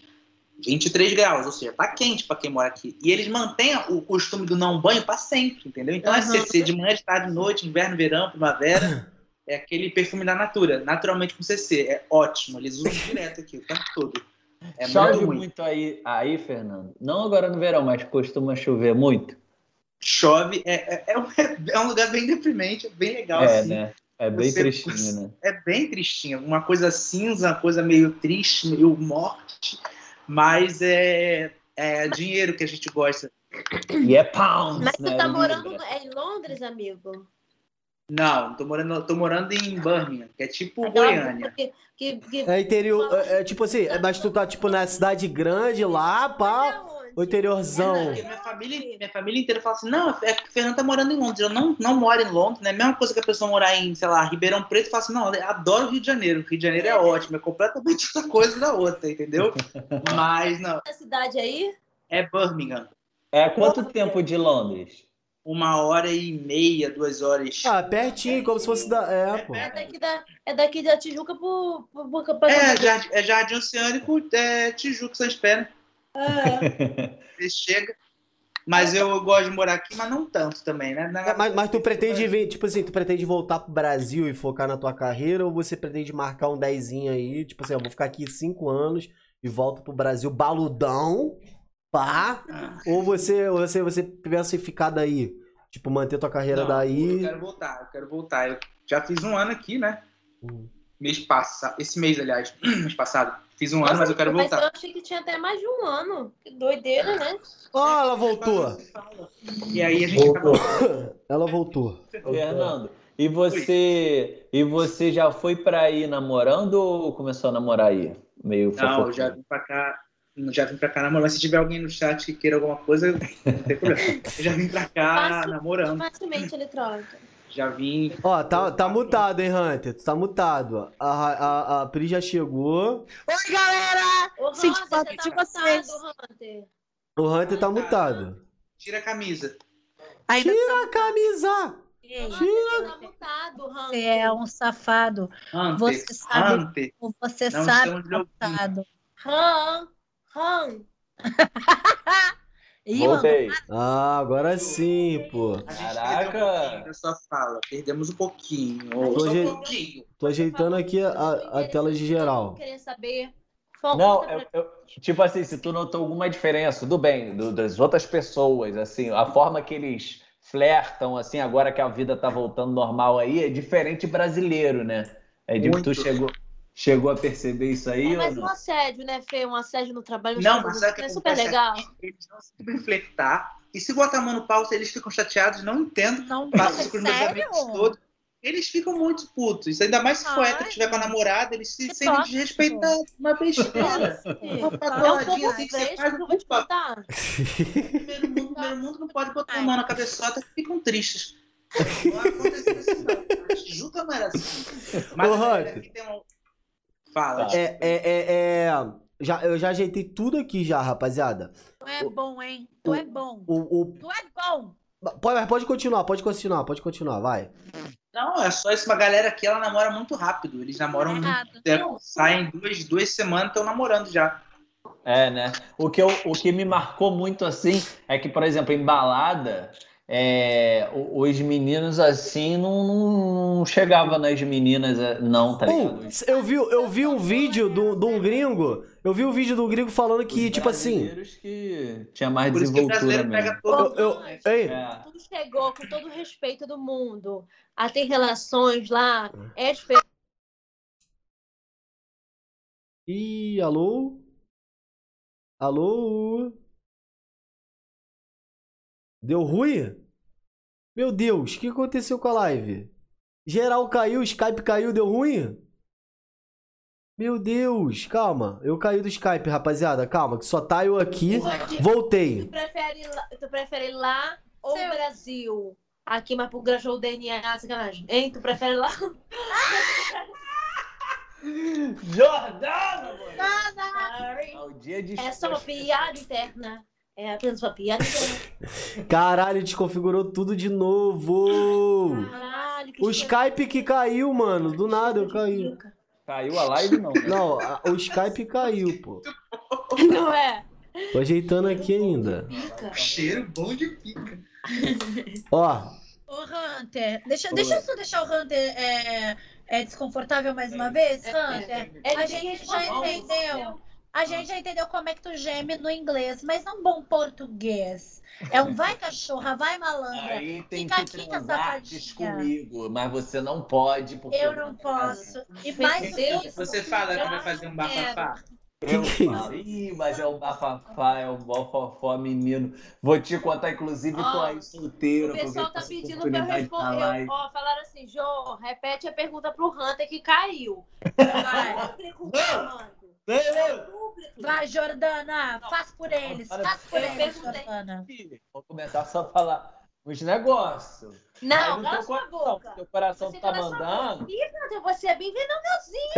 23 graus, ou seja, tá quente para quem mora aqui. E eles mantêm o costume do não banho para sempre, entendeu? Então uhum. é CC de manhã, de tarde, de noite, inverno, verão, primavera. é aquele perfume da Natura, naturalmente com CC. É ótimo, eles usam direto aqui o tempo todo. É Chove muito, muito, aí, aí, Fernando? Não agora no verão, mas costuma chover muito? Chove, é, é, é, um, é um lugar bem deprimente, bem legal. É, assim. né? É bem Você, tristinho, né? É bem tristinho. Uma coisa cinza, uma coisa meio triste, meio morte. Mas é, é dinheiro que a gente gosta. E é pounds, Mas né? você tá morando é em Londres, amigo? Não, tô morando, tô morando em Birmingham, que é tipo Aquela Goiânia. Que, que, que... É interior, é, é, tipo assim, mas tu tá tipo na cidade grande lá, pá. O interiorzão. É, minha, família, minha família inteira fala assim: não, é que o Fernando tá morando em Londres. Eu não, não moro em Londres, né? Mesma coisa que a pessoa morar em, sei lá, Ribeirão Preto, fala assim: não, eu adoro o Rio de Janeiro. O Rio de Janeiro é ótimo, é completamente outra coisa da outra, entendeu? Mas não. A cidade aí? É Birmingham. É quanto tempo de Londres? Uma hora e meia, duas horas. Ah, pertinho, como se fosse da. É, pô. É daqui da, é daqui da Tijuca pro. pro, pro, pro é, jardim, é Jardim Oceânico, é Tijuca, você espera. É. Ele chega. Mas eu gosto de morar aqui, mas não tanto também, né? É, mas, mas tu pretende vir, tipo assim, tu pretende voltar pro Brasil e focar na tua carreira, ou você pretende marcar um dezinho aí, tipo assim, eu vou ficar aqui cinco anos e volto pro Brasil baludão, pá? Ah. Ou você, ou você, você pensa em ficar daí? Tipo, manter tua carreira não, daí. Eu quero voltar, eu quero voltar. Eu já fiz um ano aqui, né? Hum. Mês passado. Esse mês, aliás, mês passado. Fiz um Nossa, ano, mas eu quero voltar. Mas eu achei que tinha até mais de um ano. Que doideira, né? Ó, oh, ela voltou. E aí a gente voltou. acabou. Ela voltou. Fernando, e você, e você já foi para aí namorando ou começou a namorar aí? Meio Não, eu já vim pra cá já vim pra cá namorando. Mas se tiver alguém no chat que queira alguma coisa, não tem problema. Eu já vim pra cá Fácil, namorando. Facilmente eletrônica. Já vim. Ó, tá, tá mutado, hein, Hunter? Tu tá mutado. A, a, a Pri já chegou. Oi, galera! O Hunter, Senti falta de tá vocês. Hunter. O Hunter tá mutado. Tira a camisa. Ainda Tira tá a camisa! Tira. Tá mutado, Hunter. Você é um safado. Hunter, você sabe. Hunter. Você Não sabe, safado. Han. Han. Voltei. Ah, agora sim, pô. Caraca. Um sua fala. Perdemos um pouquinho. Tô, aje... um pouquinho. Tô ajeitando aqui a, a tela de geral. Queria saber. Não, eu, eu, tipo assim, se tu notou alguma diferença, tudo bem, do, das outras pessoas, assim, a forma que eles flertam, assim, agora que a vida tá voltando normal aí, é diferente brasileiro, né? É de que tu chegou, Chegou a perceber isso aí? É, mas um assédio, né, Fê? Um assédio no trabalho. Não, mas é, que é super legal. Eles não sabem flertar. E se botar a mão no pau, eles ficam chateados, não entendo. Não, Passo com os meus amigos todos. Eles ficam muito putos. Ainda mais se for hétero tiver com a namorada, eles se sentem desrespeitados. Uma besteira. Uma pagodinha assim que você faz no mundo, primeiro mundo, primeiro mundo não pode botar a mão na cabeçota que ficam tristes. Não acontece isso, não. Juca não era assim. Mas aqui tem um Fala. É, é, é, é, já, eu já ajeitei tudo aqui já, rapaziada. Tu é bom, hein? Tu é bom. O, o... Tu é bom. Pode, pode continuar, pode continuar, pode continuar, vai. Não, é só isso. Uma galera aqui, ela namora muito rápido. Eles namoram muito tempo. Saem duas, duas semanas e estão namorando já. É, né? O que, eu, o que me marcou muito assim é que, por exemplo, em balada, é, os meninos assim não, não chegava nas meninas, é, não, tá ligado? eu, vi, eu vi um vídeo de um gringo. Eu vi um vídeo do gringo falando que, os tipo assim. que tinha mais Por desenvoltura mesmo. Todo, eu, eu, ei. É. Tudo chegou com todo o respeito do mundo a ter relações lá. É diferente. Ih, alô? Alô? Deu ruim? Meu Deus, o que aconteceu com a live? Geral caiu, Skype caiu, deu ruim? Meu Deus, calma. Eu caí do Skype, rapaziada. Calma, que só tá eu aqui. Voltei. Tu prefere, lá, tu prefere lá ou Seu... Brasil? Aqui, mas pro Grajou o DNA, sacanagem. Hein? Tu prefere lá? Jordana, mano! É só uma piada interna. É apenas uma piada. Caralho, desconfigurou tudo de novo. Caralho, que O Skype que caiu, mano. Do nada eu caí. Caiu a live, não? Não, a- o Skype caiu, pô. Não é? Tô ajeitando aqui ainda. Pica. Cheiro bom de pica. Ó, Ô, Hunter, deixa, deixa eu só deixar o Hunter é, é desconfortável mais uma vez, Hunter. A gente já entendeu. A gente já entendeu como é que tu geme no inglês, mas não bom português. É um vai cachorra, vai malandra. Aí tem Fica que aqui comigo, mas você não pode. Porque eu não posso. E mais Deus, Você fala que vai fazer um bafafá. Eu falo, Ih, mas é um bafafá, é um bofofó, menino. Vou te contar, inclusive, oh, tô aí solteiro. O pessoal tá pedindo pra eu responder. Ó, falaram assim, Jô, repete a pergunta pro Hunter que caiu. Vai. Vai, Jordana, faz por eles, faz por eles, Jordana. Vou começar só a falar os negócios. Não, cala sua boca. Teu coração você tá mandando. Boca, você é bem venenosinho.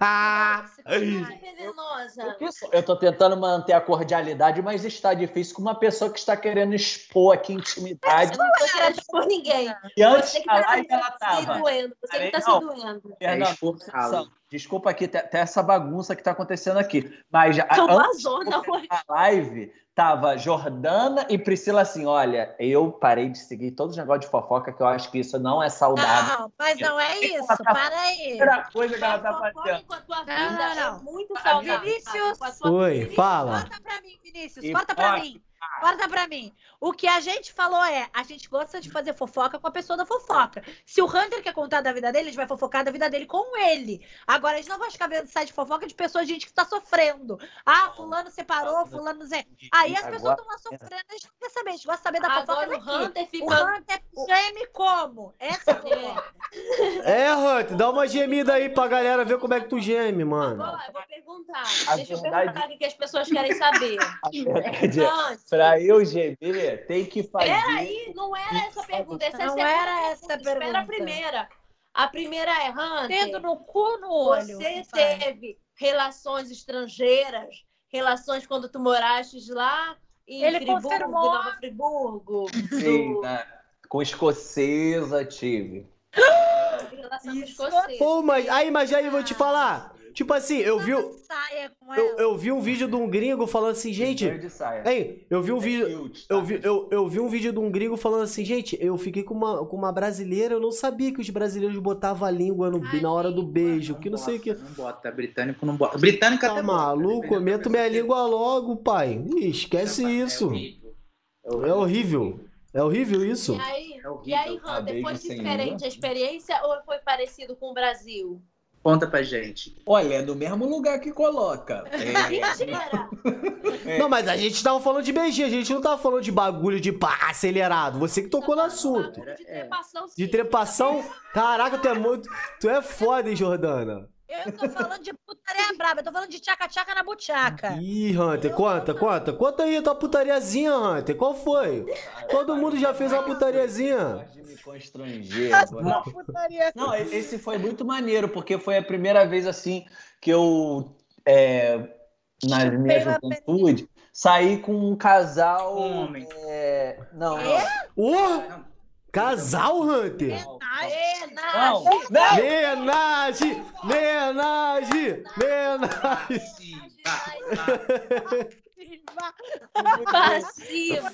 Nossa, você é venenosa. Eu tô tentando manter a cordialidade, mas está difícil com uma pessoa que está querendo expor aqui intimidade. Eu não tô querendo expor ninguém. E antes de falar, tá ela tava. Se doendo. Você que tá se doendo. Fernanda, desculpa aqui, até essa bagunça que tá acontecendo aqui. Mas a, antes de a live, tava Jordana e Priscila assim, olha, eu parei de seguir todos os negócios de fofoca, que eu acho que isso não é saudável. Não, mas não é isso, tá para aí. Primeira coisa que ela tá fazendo. Com a tua vida não, não, não. É muito saudável. Vinícius, Oi, fala. Conta pra mim, Vinícius, conta pra mim. Corta pra mim. O que a gente falou é, a gente gosta de fazer fofoca com a pessoa da fofoca. Se o Hunter quer contar da vida dele, a gente vai fofocar da vida dele com ele. Agora, a gente não vai ficar vendo site de fofoca de pessoas, gente que tá sofrendo. Ah, fulano separou, fulano Zé. Aí as pessoas estão lá sofrendo, a gente não quer saber. A gente gosta de saber da fofoca Agora, daqui. o Hunter fica... O Hunter geme como? Essa é É, Hunter, dá uma gemida aí pra galera ver como é que tu geme, mano. Agora, eu vou perguntar. A Deixa verdade... eu perguntar o que as pessoas querem saber. pra eu gemer, tem que fazer. Peraí, não era essa pergunta. Essa não é era essa pergunta. Espera a primeira. A primeira é, Hunter. Tendo no cu no olho. Você teve relações estrangeiras, relações quando tu moraste lá em Ele Friburgo, confirmou. Nova Friburgo. Sim, do... né? com escocesa tive. Relação com escocesa. Pô, mas aí, mas aí, vou te falar. Tipo assim, eu vi. Eu, eu vi um vídeo de um gringo falando assim, gente. Hein, eu vi um vídeo. Eu vi, eu, eu vi um vídeo de um gringo falando assim, gente, eu fiquei com uma, com uma brasileira, eu não sabia que os brasileiros botavam a língua no, na hora do beijo, que não sei o que. Não bota, britânico não bota. Britânico tá até maluco, bota, meto minha língua logo, pai. Ih, esquece é isso. É horrível. É horrível isso. E aí, É horrível. e aí Hunter, foi sem diferente a experiência ou foi parecido com o Brasil? Conta pra gente. Olha, é no mesmo lugar que coloca. É, Mentira! Não, mas a gente tava falando de beijinho, a gente não tava falando de bagulho de pá, acelerado. Você que tocou no assunto. De trepação, sim. De trepação? Caraca, tu é muito. Tu é foda, hein, Jordana? Eu tô falando de putaria braba, eu tô falando de tchaca-tchaca na buchaca. Ih, Hunter, conta, conta. Conta aí a tua putariazinha, Hunter. Qual foi? Todo mundo já fez uma putariazinha. de me constranger. agora. Putaria. Não, esse foi muito maneiro, porque foi a primeira vez assim que eu, é, na minha juventude, saí com um casal. Homem. é, não, não. Ô! casal, Hunter? Não, não. Menage! Menage! Menage! Sim, tá, tá. Passiva.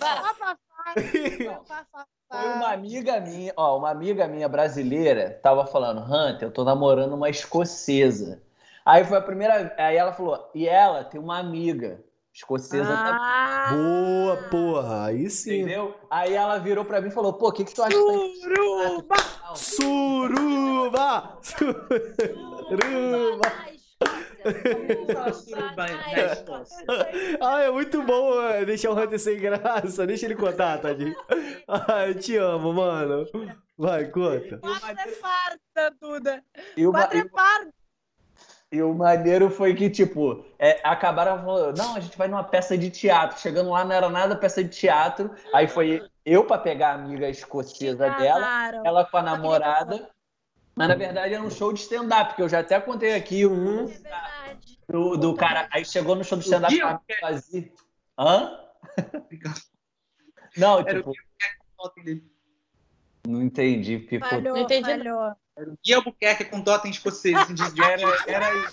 Foi uma amiga minha, ó, uma amiga minha brasileira tava falando, Hunter, eu tô namorando uma escocesa. Aí foi a primeira, aí ela falou, e ela tem uma amiga escocesa também. Ah, Boa, porra. Aí sim. Entendeu? Aí ela virou pra mim e falou: pô, o que, que tu acha Suruba! Suruba! Suruba! Ah, é muito bom mano. deixar o Hunter sem graça. Deixa ele contar, tadinho. Ah, eu te amo, mano. Vai, conta. Quatro é farta, Duda. O, Quatro é farta. E o maneiro foi que, tipo, é, acabaram falando: não, a gente vai numa peça de teatro. Chegando lá, não era nada peça de teatro. Aí foi eu pra pegar a amiga escocesa dela, ela com a namorada. Mas na verdade era um show de stand-up, que eu já até contei aqui um É verdade. do, do cara. Aí chegou no show do stand-up Gil, tava vazio. Hã? Não, Era o tipo, dele. não entendi, ficou. Falhou, Não entendi falhou. Era o Gui Albuquerque com totem escocês. assim, Era, era.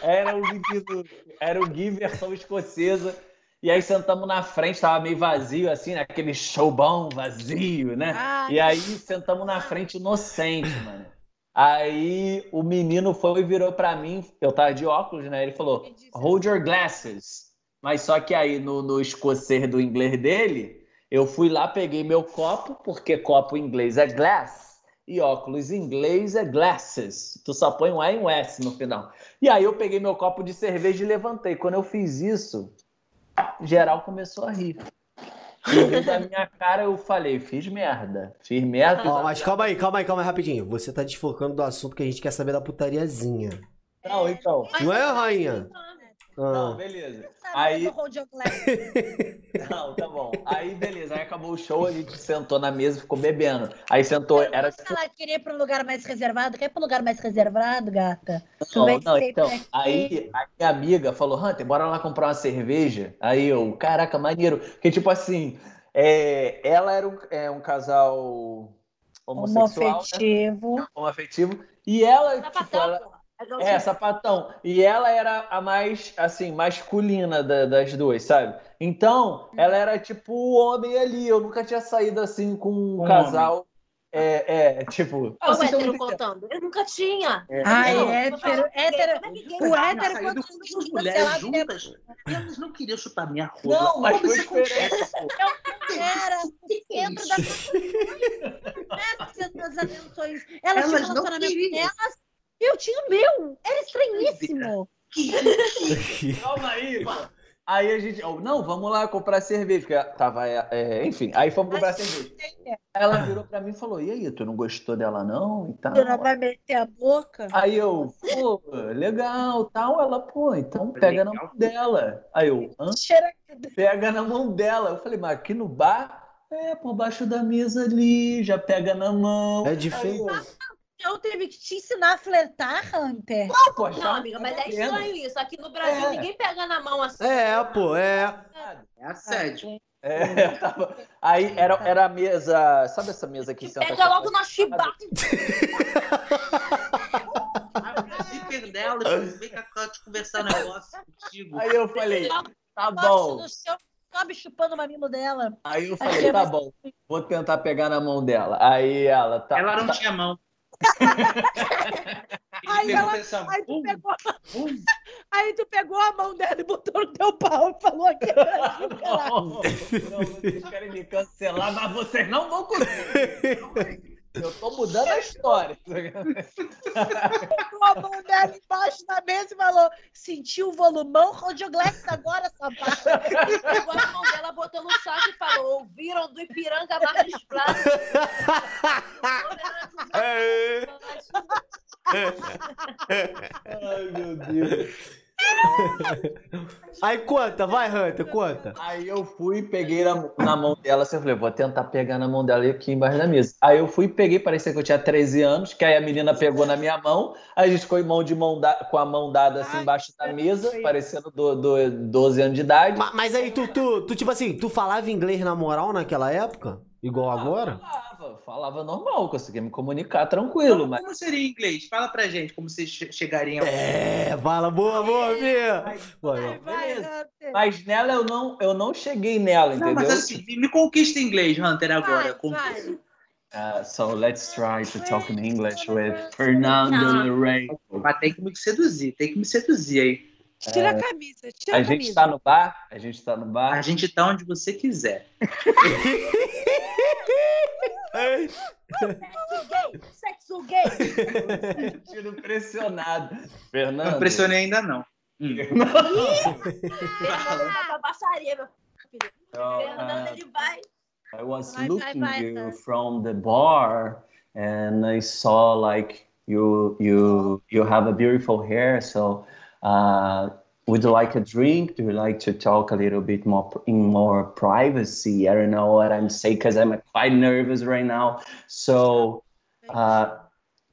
Era o Gui, era o Gui versão escocesa. E aí sentamos na frente, tava meio vazio, assim, né? aquele showbão vazio, né? Ai. E aí sentamos na frente inocente, mano. Aí o menino foi e virou pra mim, eu tava de óculos, né? Ele falou, hold your glasses. Mas só que aí no, no escocês do inglês dele, eu fui lá, peguei meu copo, porque copo em inglês é glass, e óculos em inglês é glasses. Tu só põe um A e um S no final. E aí eu peguei meu copo de cerveja e levantei. Quando eu fiz isso, geral começou a rir. E da minha cara, eu falei, fiz merda. Fiz merda. Ó, mas calma aí, calma aí, calma aí, rapidinho. Você tá desfocando do assunto que a gente quer saber da putariazinha. Não, então. Não é, rainha? Não, Ah. beleza. Aí. Não, tá bom. Aí, beleza. Aí acabou o show, a gente sentou na mesa e ficou bebendo. Aí sentou, era. Se ela queria ir para um lugar mais reservado, quer ir para um lugar mais reservado, gata? Não, não, então. Aí a minha amiga falou, Hunter, bora lá comprar uma cerveja. Aí eu, caraca, maneiro. Porque, tipo assim, é, ela era um, é, um casal homossexual, né? Homoafetivo. homoafetivo. E ela, tipo, Sapatão, ela. É, sapatão. E ela era a mais, assim, masculina da- das duas, sabe? Então, ela era tipo o homem ali. Eu nunca tinha saído assim com um Com casal. É, é, tipo. Olha o hétero contando. Eu nunca tinha. Ai, Não, hétero, hétero. Como é que O hétero, quando com mulheres juntas. Eles não queriam chutar minha rola. Não, mas foi diferente. pô. era o centro da. Elas, Elas tinham não relacionamento queriam. Eu tinha o meu. Era estranhíssimo. Calma aí, mano. Aí a gente, ó, não, vamos lá comprar cerveja, porque tava, é, enfim, aí fomos comprar cerveja. Ela virou pra mim e falou, e aí, tu não gostou dela não? E tal. Tu não vai meter a boca? Aí eu, pô, legal, tal. Ela, pô, então pega na Legal. mão dela. Aí eu, hã? Pega na mão dela. Eu falei, mas aqui no bar? É, por baixo da mesa ali, já pega na mão. É difícil. Eu teve que te ensinar a flertar, Hunter. Ah, pô, Não, amiga, mas é estranho isso. Aqui no Brasil É. ninguém pega na mão assim. É, pô, é. É assédio. É, eu tava- Aí era, era a mesa, sabe essa mesa que senta Pega logo na chibata. A zíper dela e falou, vem cá, te conversar negócio contigo. Aí eu falei, tá bom. Sobe chupando o mamilo dela. Aí eu falei, tá bom, vou tentar pegar na mão dela. Aí ela, tá. Ela não tá- tinha mão. Aí ela- Aí tu, bum, pegou, bum. aí tu pegou a mão dela e botou no teu pau e falou aqui. Não, não, vocês querem me cancelar, mas vocês não vão conseguir. Eu tô mudando a história. Botou a mão dela embaixo da mesa e falou: sentiu o volumão? Rodioglex agora, sapato. Pegou a mão dela, botou no saco e falou: ouviram do Ipiranga dos Pratos. É. Ai, meu Deus. Aí conta, vai, Hunter, conta. Aí eu fui peguei na, na mão dela, assim, eu falei, vou tentar pegar na mão dela aqui embaixo da mesa. Aí eu fui e peguei, parecia que eu tinha 13 anos, que aí a menina pegou na minha mão, aí a gente ficou em mão de mão da- com a mão dada assim embaixo da mesa, parecendo do, do 12 anos de idade. Ma- Mas aí tu, tu, tu, tipo assim, tu falava inglês na moral naquela época? Igual agora? Falava, falava normal, conseguia me comunicar tranquilo, mas Como seria em inglês? Fala pra gente como vocês che- chegariam. É, fala, boa, boa, Fia. Vai, vai, Hunter. Mas nela eu não, eu não cheguei nela, Não, entendeu? mas assim, me conquista em inglês, Hunter, agora. Vai, vai. Uh, so let's try to talk in English with Fernando Rey. Mas tem que me seduzir, tem que me seduzir aí. Tira a camisa, tira A a gente camisa. tá no bar? A gente tá no A bar? gente tá onde você quiser. Sexo gay, sexo gay. Sentindo pressionado. Não Fernando. pressionei ainda, não. Hum. Fernando pra baixaria, meu filho. So, Fernando, uh, ele vai. I was Vai, vai, looking vai, you vai. from the bar and I saw like you you you have a beautiful hair so uh would you like a drink? Do you like to talk a little bit more in more privacy? I don't know what i'm saying because i'm quite nervous right now. So uh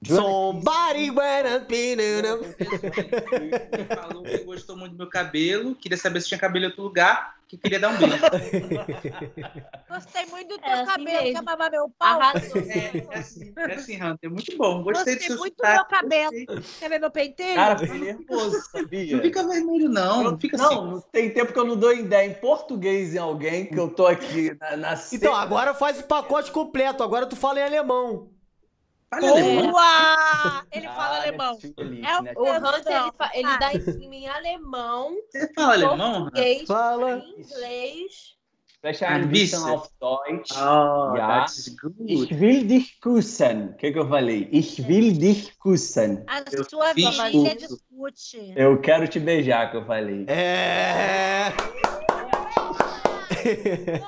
Somebody when I'm feeling Ele falou que gostou muito do meu cabelo, queria saber se tinha cabelo em outro lugar, que queria dar um beijo. Gostei muito do teu É assim cabelo. mesmo. Quer mamar meu pau? Arrasou. É, é assim, é assim, Hunter. Muito bom. Gostei do Gostei seu muito do sotaque. meu cabelo. gostei. Quer ver meu pentelho? Cara, fiquei nervoso, sabia? Não fica vermelho, não. Não fica não, assim. não tem tempo que eu não dou ideia em português em alguém que eu tô aqui na, na Então, agora faz o pacote completo. Agora tu fala em alemão. Fala alemão. Boa! Ele Ah, fala alemão. natürlich, É o- né? O Hunter, ele, fa- ele Ah. dá em cima em alemão, Você fala alemão? Português, Fala. inglês. Spreche Ein ein bisschen auf Deutsch. Oh, Ja. that's good. Ich will dich küssen. O que, que eu falei? Ich will dich küssen. A Eu sua tudo. discute. Eu quero te beijar, que eu falei. É. Cresce.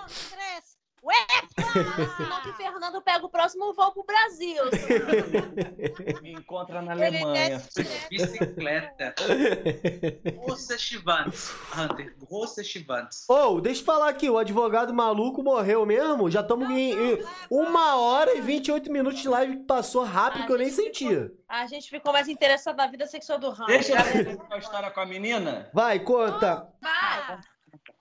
Ué, que Fernando pega o próximo voo pro Brasil. Me encontra na Alemanha. Bicicleta. Russa Chivantes. Hunter, Russa Chivantes. Ô, oh, deixa eu falar aqui, o advogado maluco morreu mesmo? Já estamos em, em uma hora e 28 minutos de live que passou rápido que eu nem sentia. A gente ficou mais interessado na vida sexual do Hunter. Deixa eu ver a história com a menina. Vai, conta. Vai.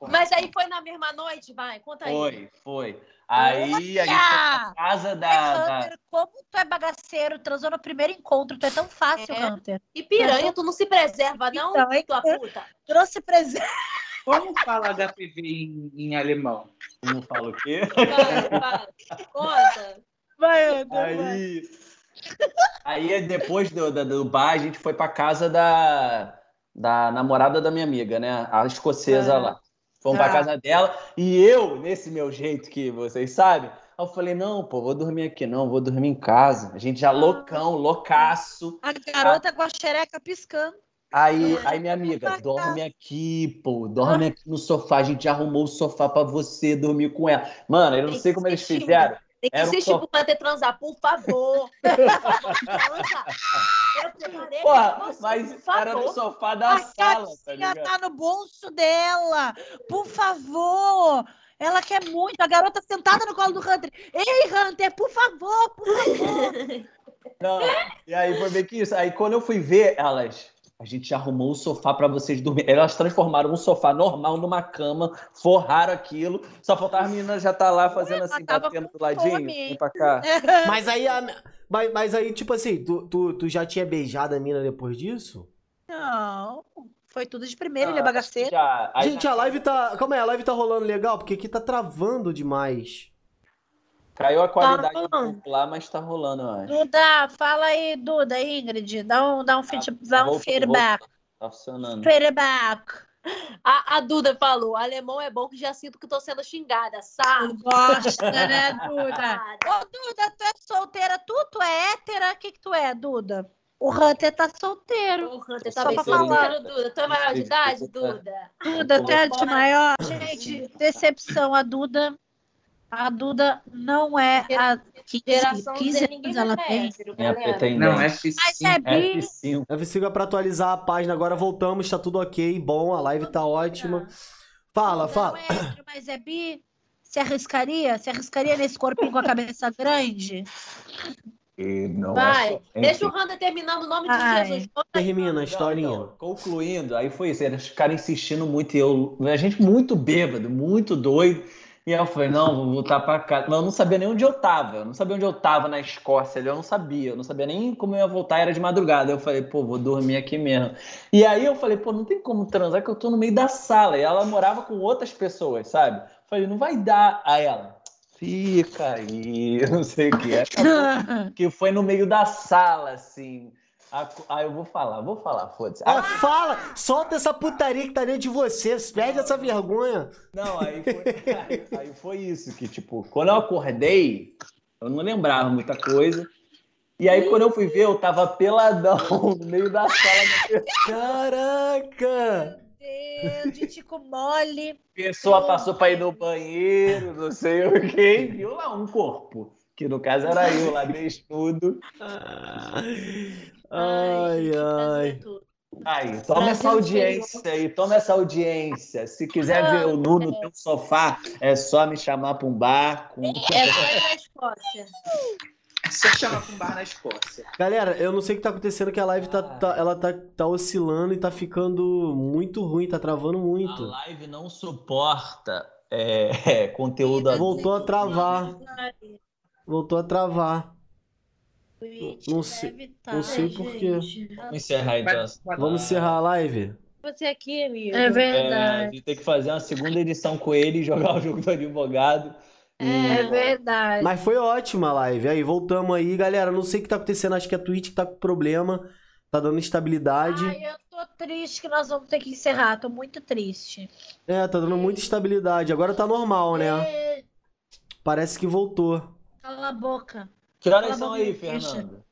Mas aí foi na mesma noite, vai, conta aí. Foi, foi. Aí a gente foi pra casa da, Hunter, como tu é bagaceiro, transou no primeiro encontro, tu é tão fácil, É. Hunter. E piranha, tu não se preserva, não, Então, tua então- puta? Trouxe presente. Como fala HPV em, em alemão? Como fala o quê? Vai, vai. Conta. Vai, Hunter, vai. Aí, aí depois do, do, do bar, a gente foi pra casa da, da namorada da minha amiga, né? A escocesa Ah. lá. Fomos pra Ah. casa dela e eu, nesse meu jeito que vocês sabem, eu falei, não, pô, vou dormir aqui não, vou dormir em casa. A gente já loucão, loucaço. A garota com a xereca piscando. Aí, aí minha amiga, dorme aqui, pô, dorme aqui no sofá. A gente arrumou o sofá pra você dormir com ela. Mano, eu não sei como eles fizeram. Tem que Era um insistir sofá. pro Hunter transar, por favor. Eu preparei Porra, você, mas por era no sofá da A sala, tá calcinha ligado? tá no bolso dela. Por favor. Ela quer muito. A garota sentada no colo do Hunter. Ei, Hunter, por favor, por favor. Não, e aí foi bem que isso. Aí quando eu fui ver, elas. A gente já arrumou o sofá pra vocês dormirem. Elas transformaram um sofá normal numa cama, forraram aquilo. Só faltava a menina já tá lá fazendo assim, batendo do ladinho. Vem pra cá. Mas aí, a- mas, mas aí, tipo assim, tu, tu, tu já tinha beijado a mina depois disso? Não. Foi tudo de primeira, Ah, ele é bagaceiro. Já, aí Gente, a live tá. Calma aí, a live tá rolando legal, porque aqui tá travando demais. Caiu a qualidade um rolando. pouco lá, mas tá rolando, eu acho. Duda, fala aí, Duda, Ingrid. Dá um, dá um, feed, dá um feedback. Tá funcionando. Feedback. A, a Duda falou: alemão é bom que já sinto que tô sendo xingada, sabe? Gosta, né, Duda? Ô, Duda, tu é solteira? Tu, tu é hétera? O que que tu é, Duda? O Hunter tá solteiro. O Hunter Só tá bem pra solteiro, falar. Duda. Tu é maior de idade, Duda? Duda, tu é de maior. Gente, decepção. A Duda. A Duda não é a 15, Geração 15 Z, ninguém anos ela tem. tem Não, dente. F5. Mas é bi. F5. F5 pra atualizar a página, agora voltamos, tá tudo ok, bom, a live tá ótima. Fala, fala. É hétero, mas é bi. Se arriscaria? Se arriscaria nesse corpinho com a cabeça grande? E não Vai, é- deixa o Hunter terminando o nome de Ai. Jesus. Termina a historinha. então, concluindo, aí foi isso. Eles ficaram insistindo muito. E eu, a gente muito bêbado, muito doido. E eu falei, não, vou voltar pra casa. Mas eu não sabia nem onde eu tava. Eu não sabia onde eu tava na Escócia. ali, Eu não sabia. Eu não sabia nem como eu ia voltar. Era de madrugada. Eu falei, pô, vou dormir aqui mesmo. E aí eu falei, pô, não tem como transar, que eu tô no meio da sala. E ela morava com outras pessoas, sabe? Eu falei, não vai dar. Aí ela, fica aí, não sei o que. Acabou que foi no meio da sala, assim. A- Ah, eu vou falar, vou falar, foda-se. Ah, fala! Solta essa putaria que tá dentro de você, perde essa vergonha. Não, aí foi, aí, aí foi isso, que tipo, quando eu acordei, eu não lembrava muita coisa. E aí quando eu fui ver, eu tava peladão no meio da sala. Caraca! Deus, de tico mole. Pessoa passou pra ir no banheiro, não sei o quê, e viu lá um corpo. Que no caso era eu lá, desnudo. Ai, ai. tudo. Aí, toma essa audiência aí, toma essa audiência. Se quiser ver o Nu no teu sofá, é só me chamar pra um bar. Com... É só ir pra Escócia. É só chamar pra um bar na Escócia. Galera, eu não sei o que tá acontecendo, que a live tá, tá- ela tá, tá oscilando e tá ficando muito ruim, tá travando A muito. live não suporta é, conteúdo Voltou a travar, voltou a travar. Não sei- Deve tá, não sei por quê. gente. Vamos encerrar então. Vamos encerrar a live? Você aqui, amigo. É É, a verdade. gente tem que fazer uma segunda edição com ele e jogar o jogo do advogado. É verdade. Mas foi ótima a live. Aí, voltamos aí, galera. Não sei o que tá acontecendo, acho que a Twitch que tá com problema. Tá dando instabilidade. Ai, eu tô triste que nós vamos ter que encerrar. Tô muito triste. É, tá dando muita instabilidade. Agora tá normal, né? É, Parece que voltou. Cala a boca. Que horas são aí. Fernando?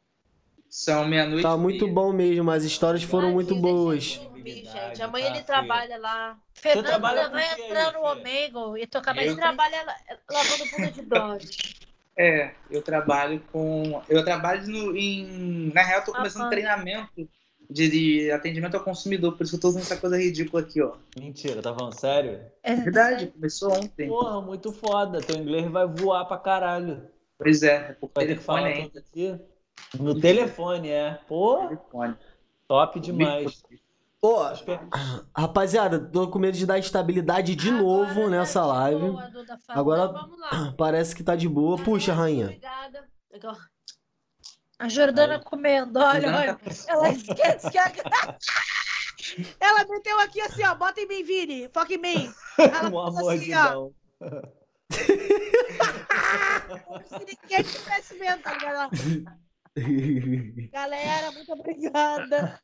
São meia-noite. Tá muito meia. bom mesmo, as histórias foram muito boas. dormir, gente. Amanhã ele trabalha lá. trabalha Fernanda com vai entrar no? Omega e tocar Eu mais trabalha la- lavando bunda de dog. É, eu trabalho com. Eu trabalho no, em. Na real, eu tô começando Aham. treinamento de, de atendimento ao consumidor, por isso que eu tô usando essa coisa ridícula aqui, ó. Mentira, tá falando sério? É Verdade, começou ontem. Porra, muito foda. Teu inglês vai voar pra caralho. Pois é, é por Vai telefone falar ainda. tudo aqui. No telefone, é. Pô, Telefone. top demais. Ô, rapaziada, tô com medo de dar estabilidade de novo nessa live. Agora- Vamos lá. Parece que tá de boa. Puxa, rainha. Obrigada. Legal. A Jordana comendo, olha, olha. tá- Ela esquece que a... Ela meteu aqui assim, ó, bota em mim, Vini, foca em mim. Ela Um amor assim, de ó, se ninguém tivesse tá ligado? Galera, muito obrigada.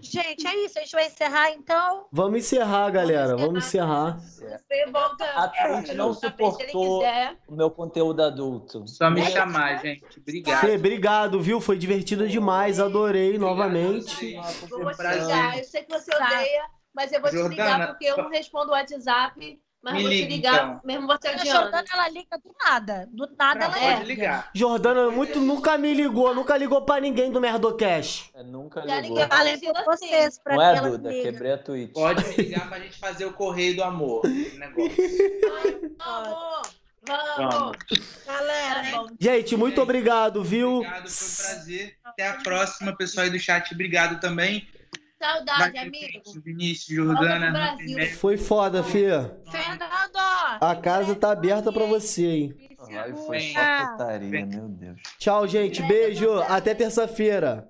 Gente, é isso, a gente vai encerrar então. Vamos encerrar, galera. Vamos encerrar. Você volta. A Twitch não se ele suportou quiser. o meu conteúdo adulto. Só me chamar, gente. Obrigado. Fê, obrigado, viu? Foi divertido demais. Adorei novamente. Eu vou te ligar. Eu sei que você Tá. odeia, mas eu vou te Jordana, ligar porque eu não respondo o WhatsApp. Mas Me vou te liga, ligar, então. mesmo você A adiando. Jordana, ela liga do nada. Do nada Não, ela pode é. ligar. Jordana muito nunca me ligou, nunca ligou pra ninguém do Merdocast. É, nunca Já ligou. liguei pra Falei Priscila por sim. vocês, pra Não é, ela Duda? liga. Quebrei a Twitch. Pode me ligar pra gente fazer o correio do amor. negócio. Vamos, vamos. Vamos. Galera, Tá. Gente, muito obrigado, viu? Obrigado, foi um prazer. Até a próxima, pessoal aí do chat. Obrigado também. Saudade, ter amigo. Vinícius, Jordana, Foi foda, Fê. Fernando, A casa tá aberta pra você, hein? Foi só putaria, meu Deus. Tchau, gente. Beijo. Até terça-feira.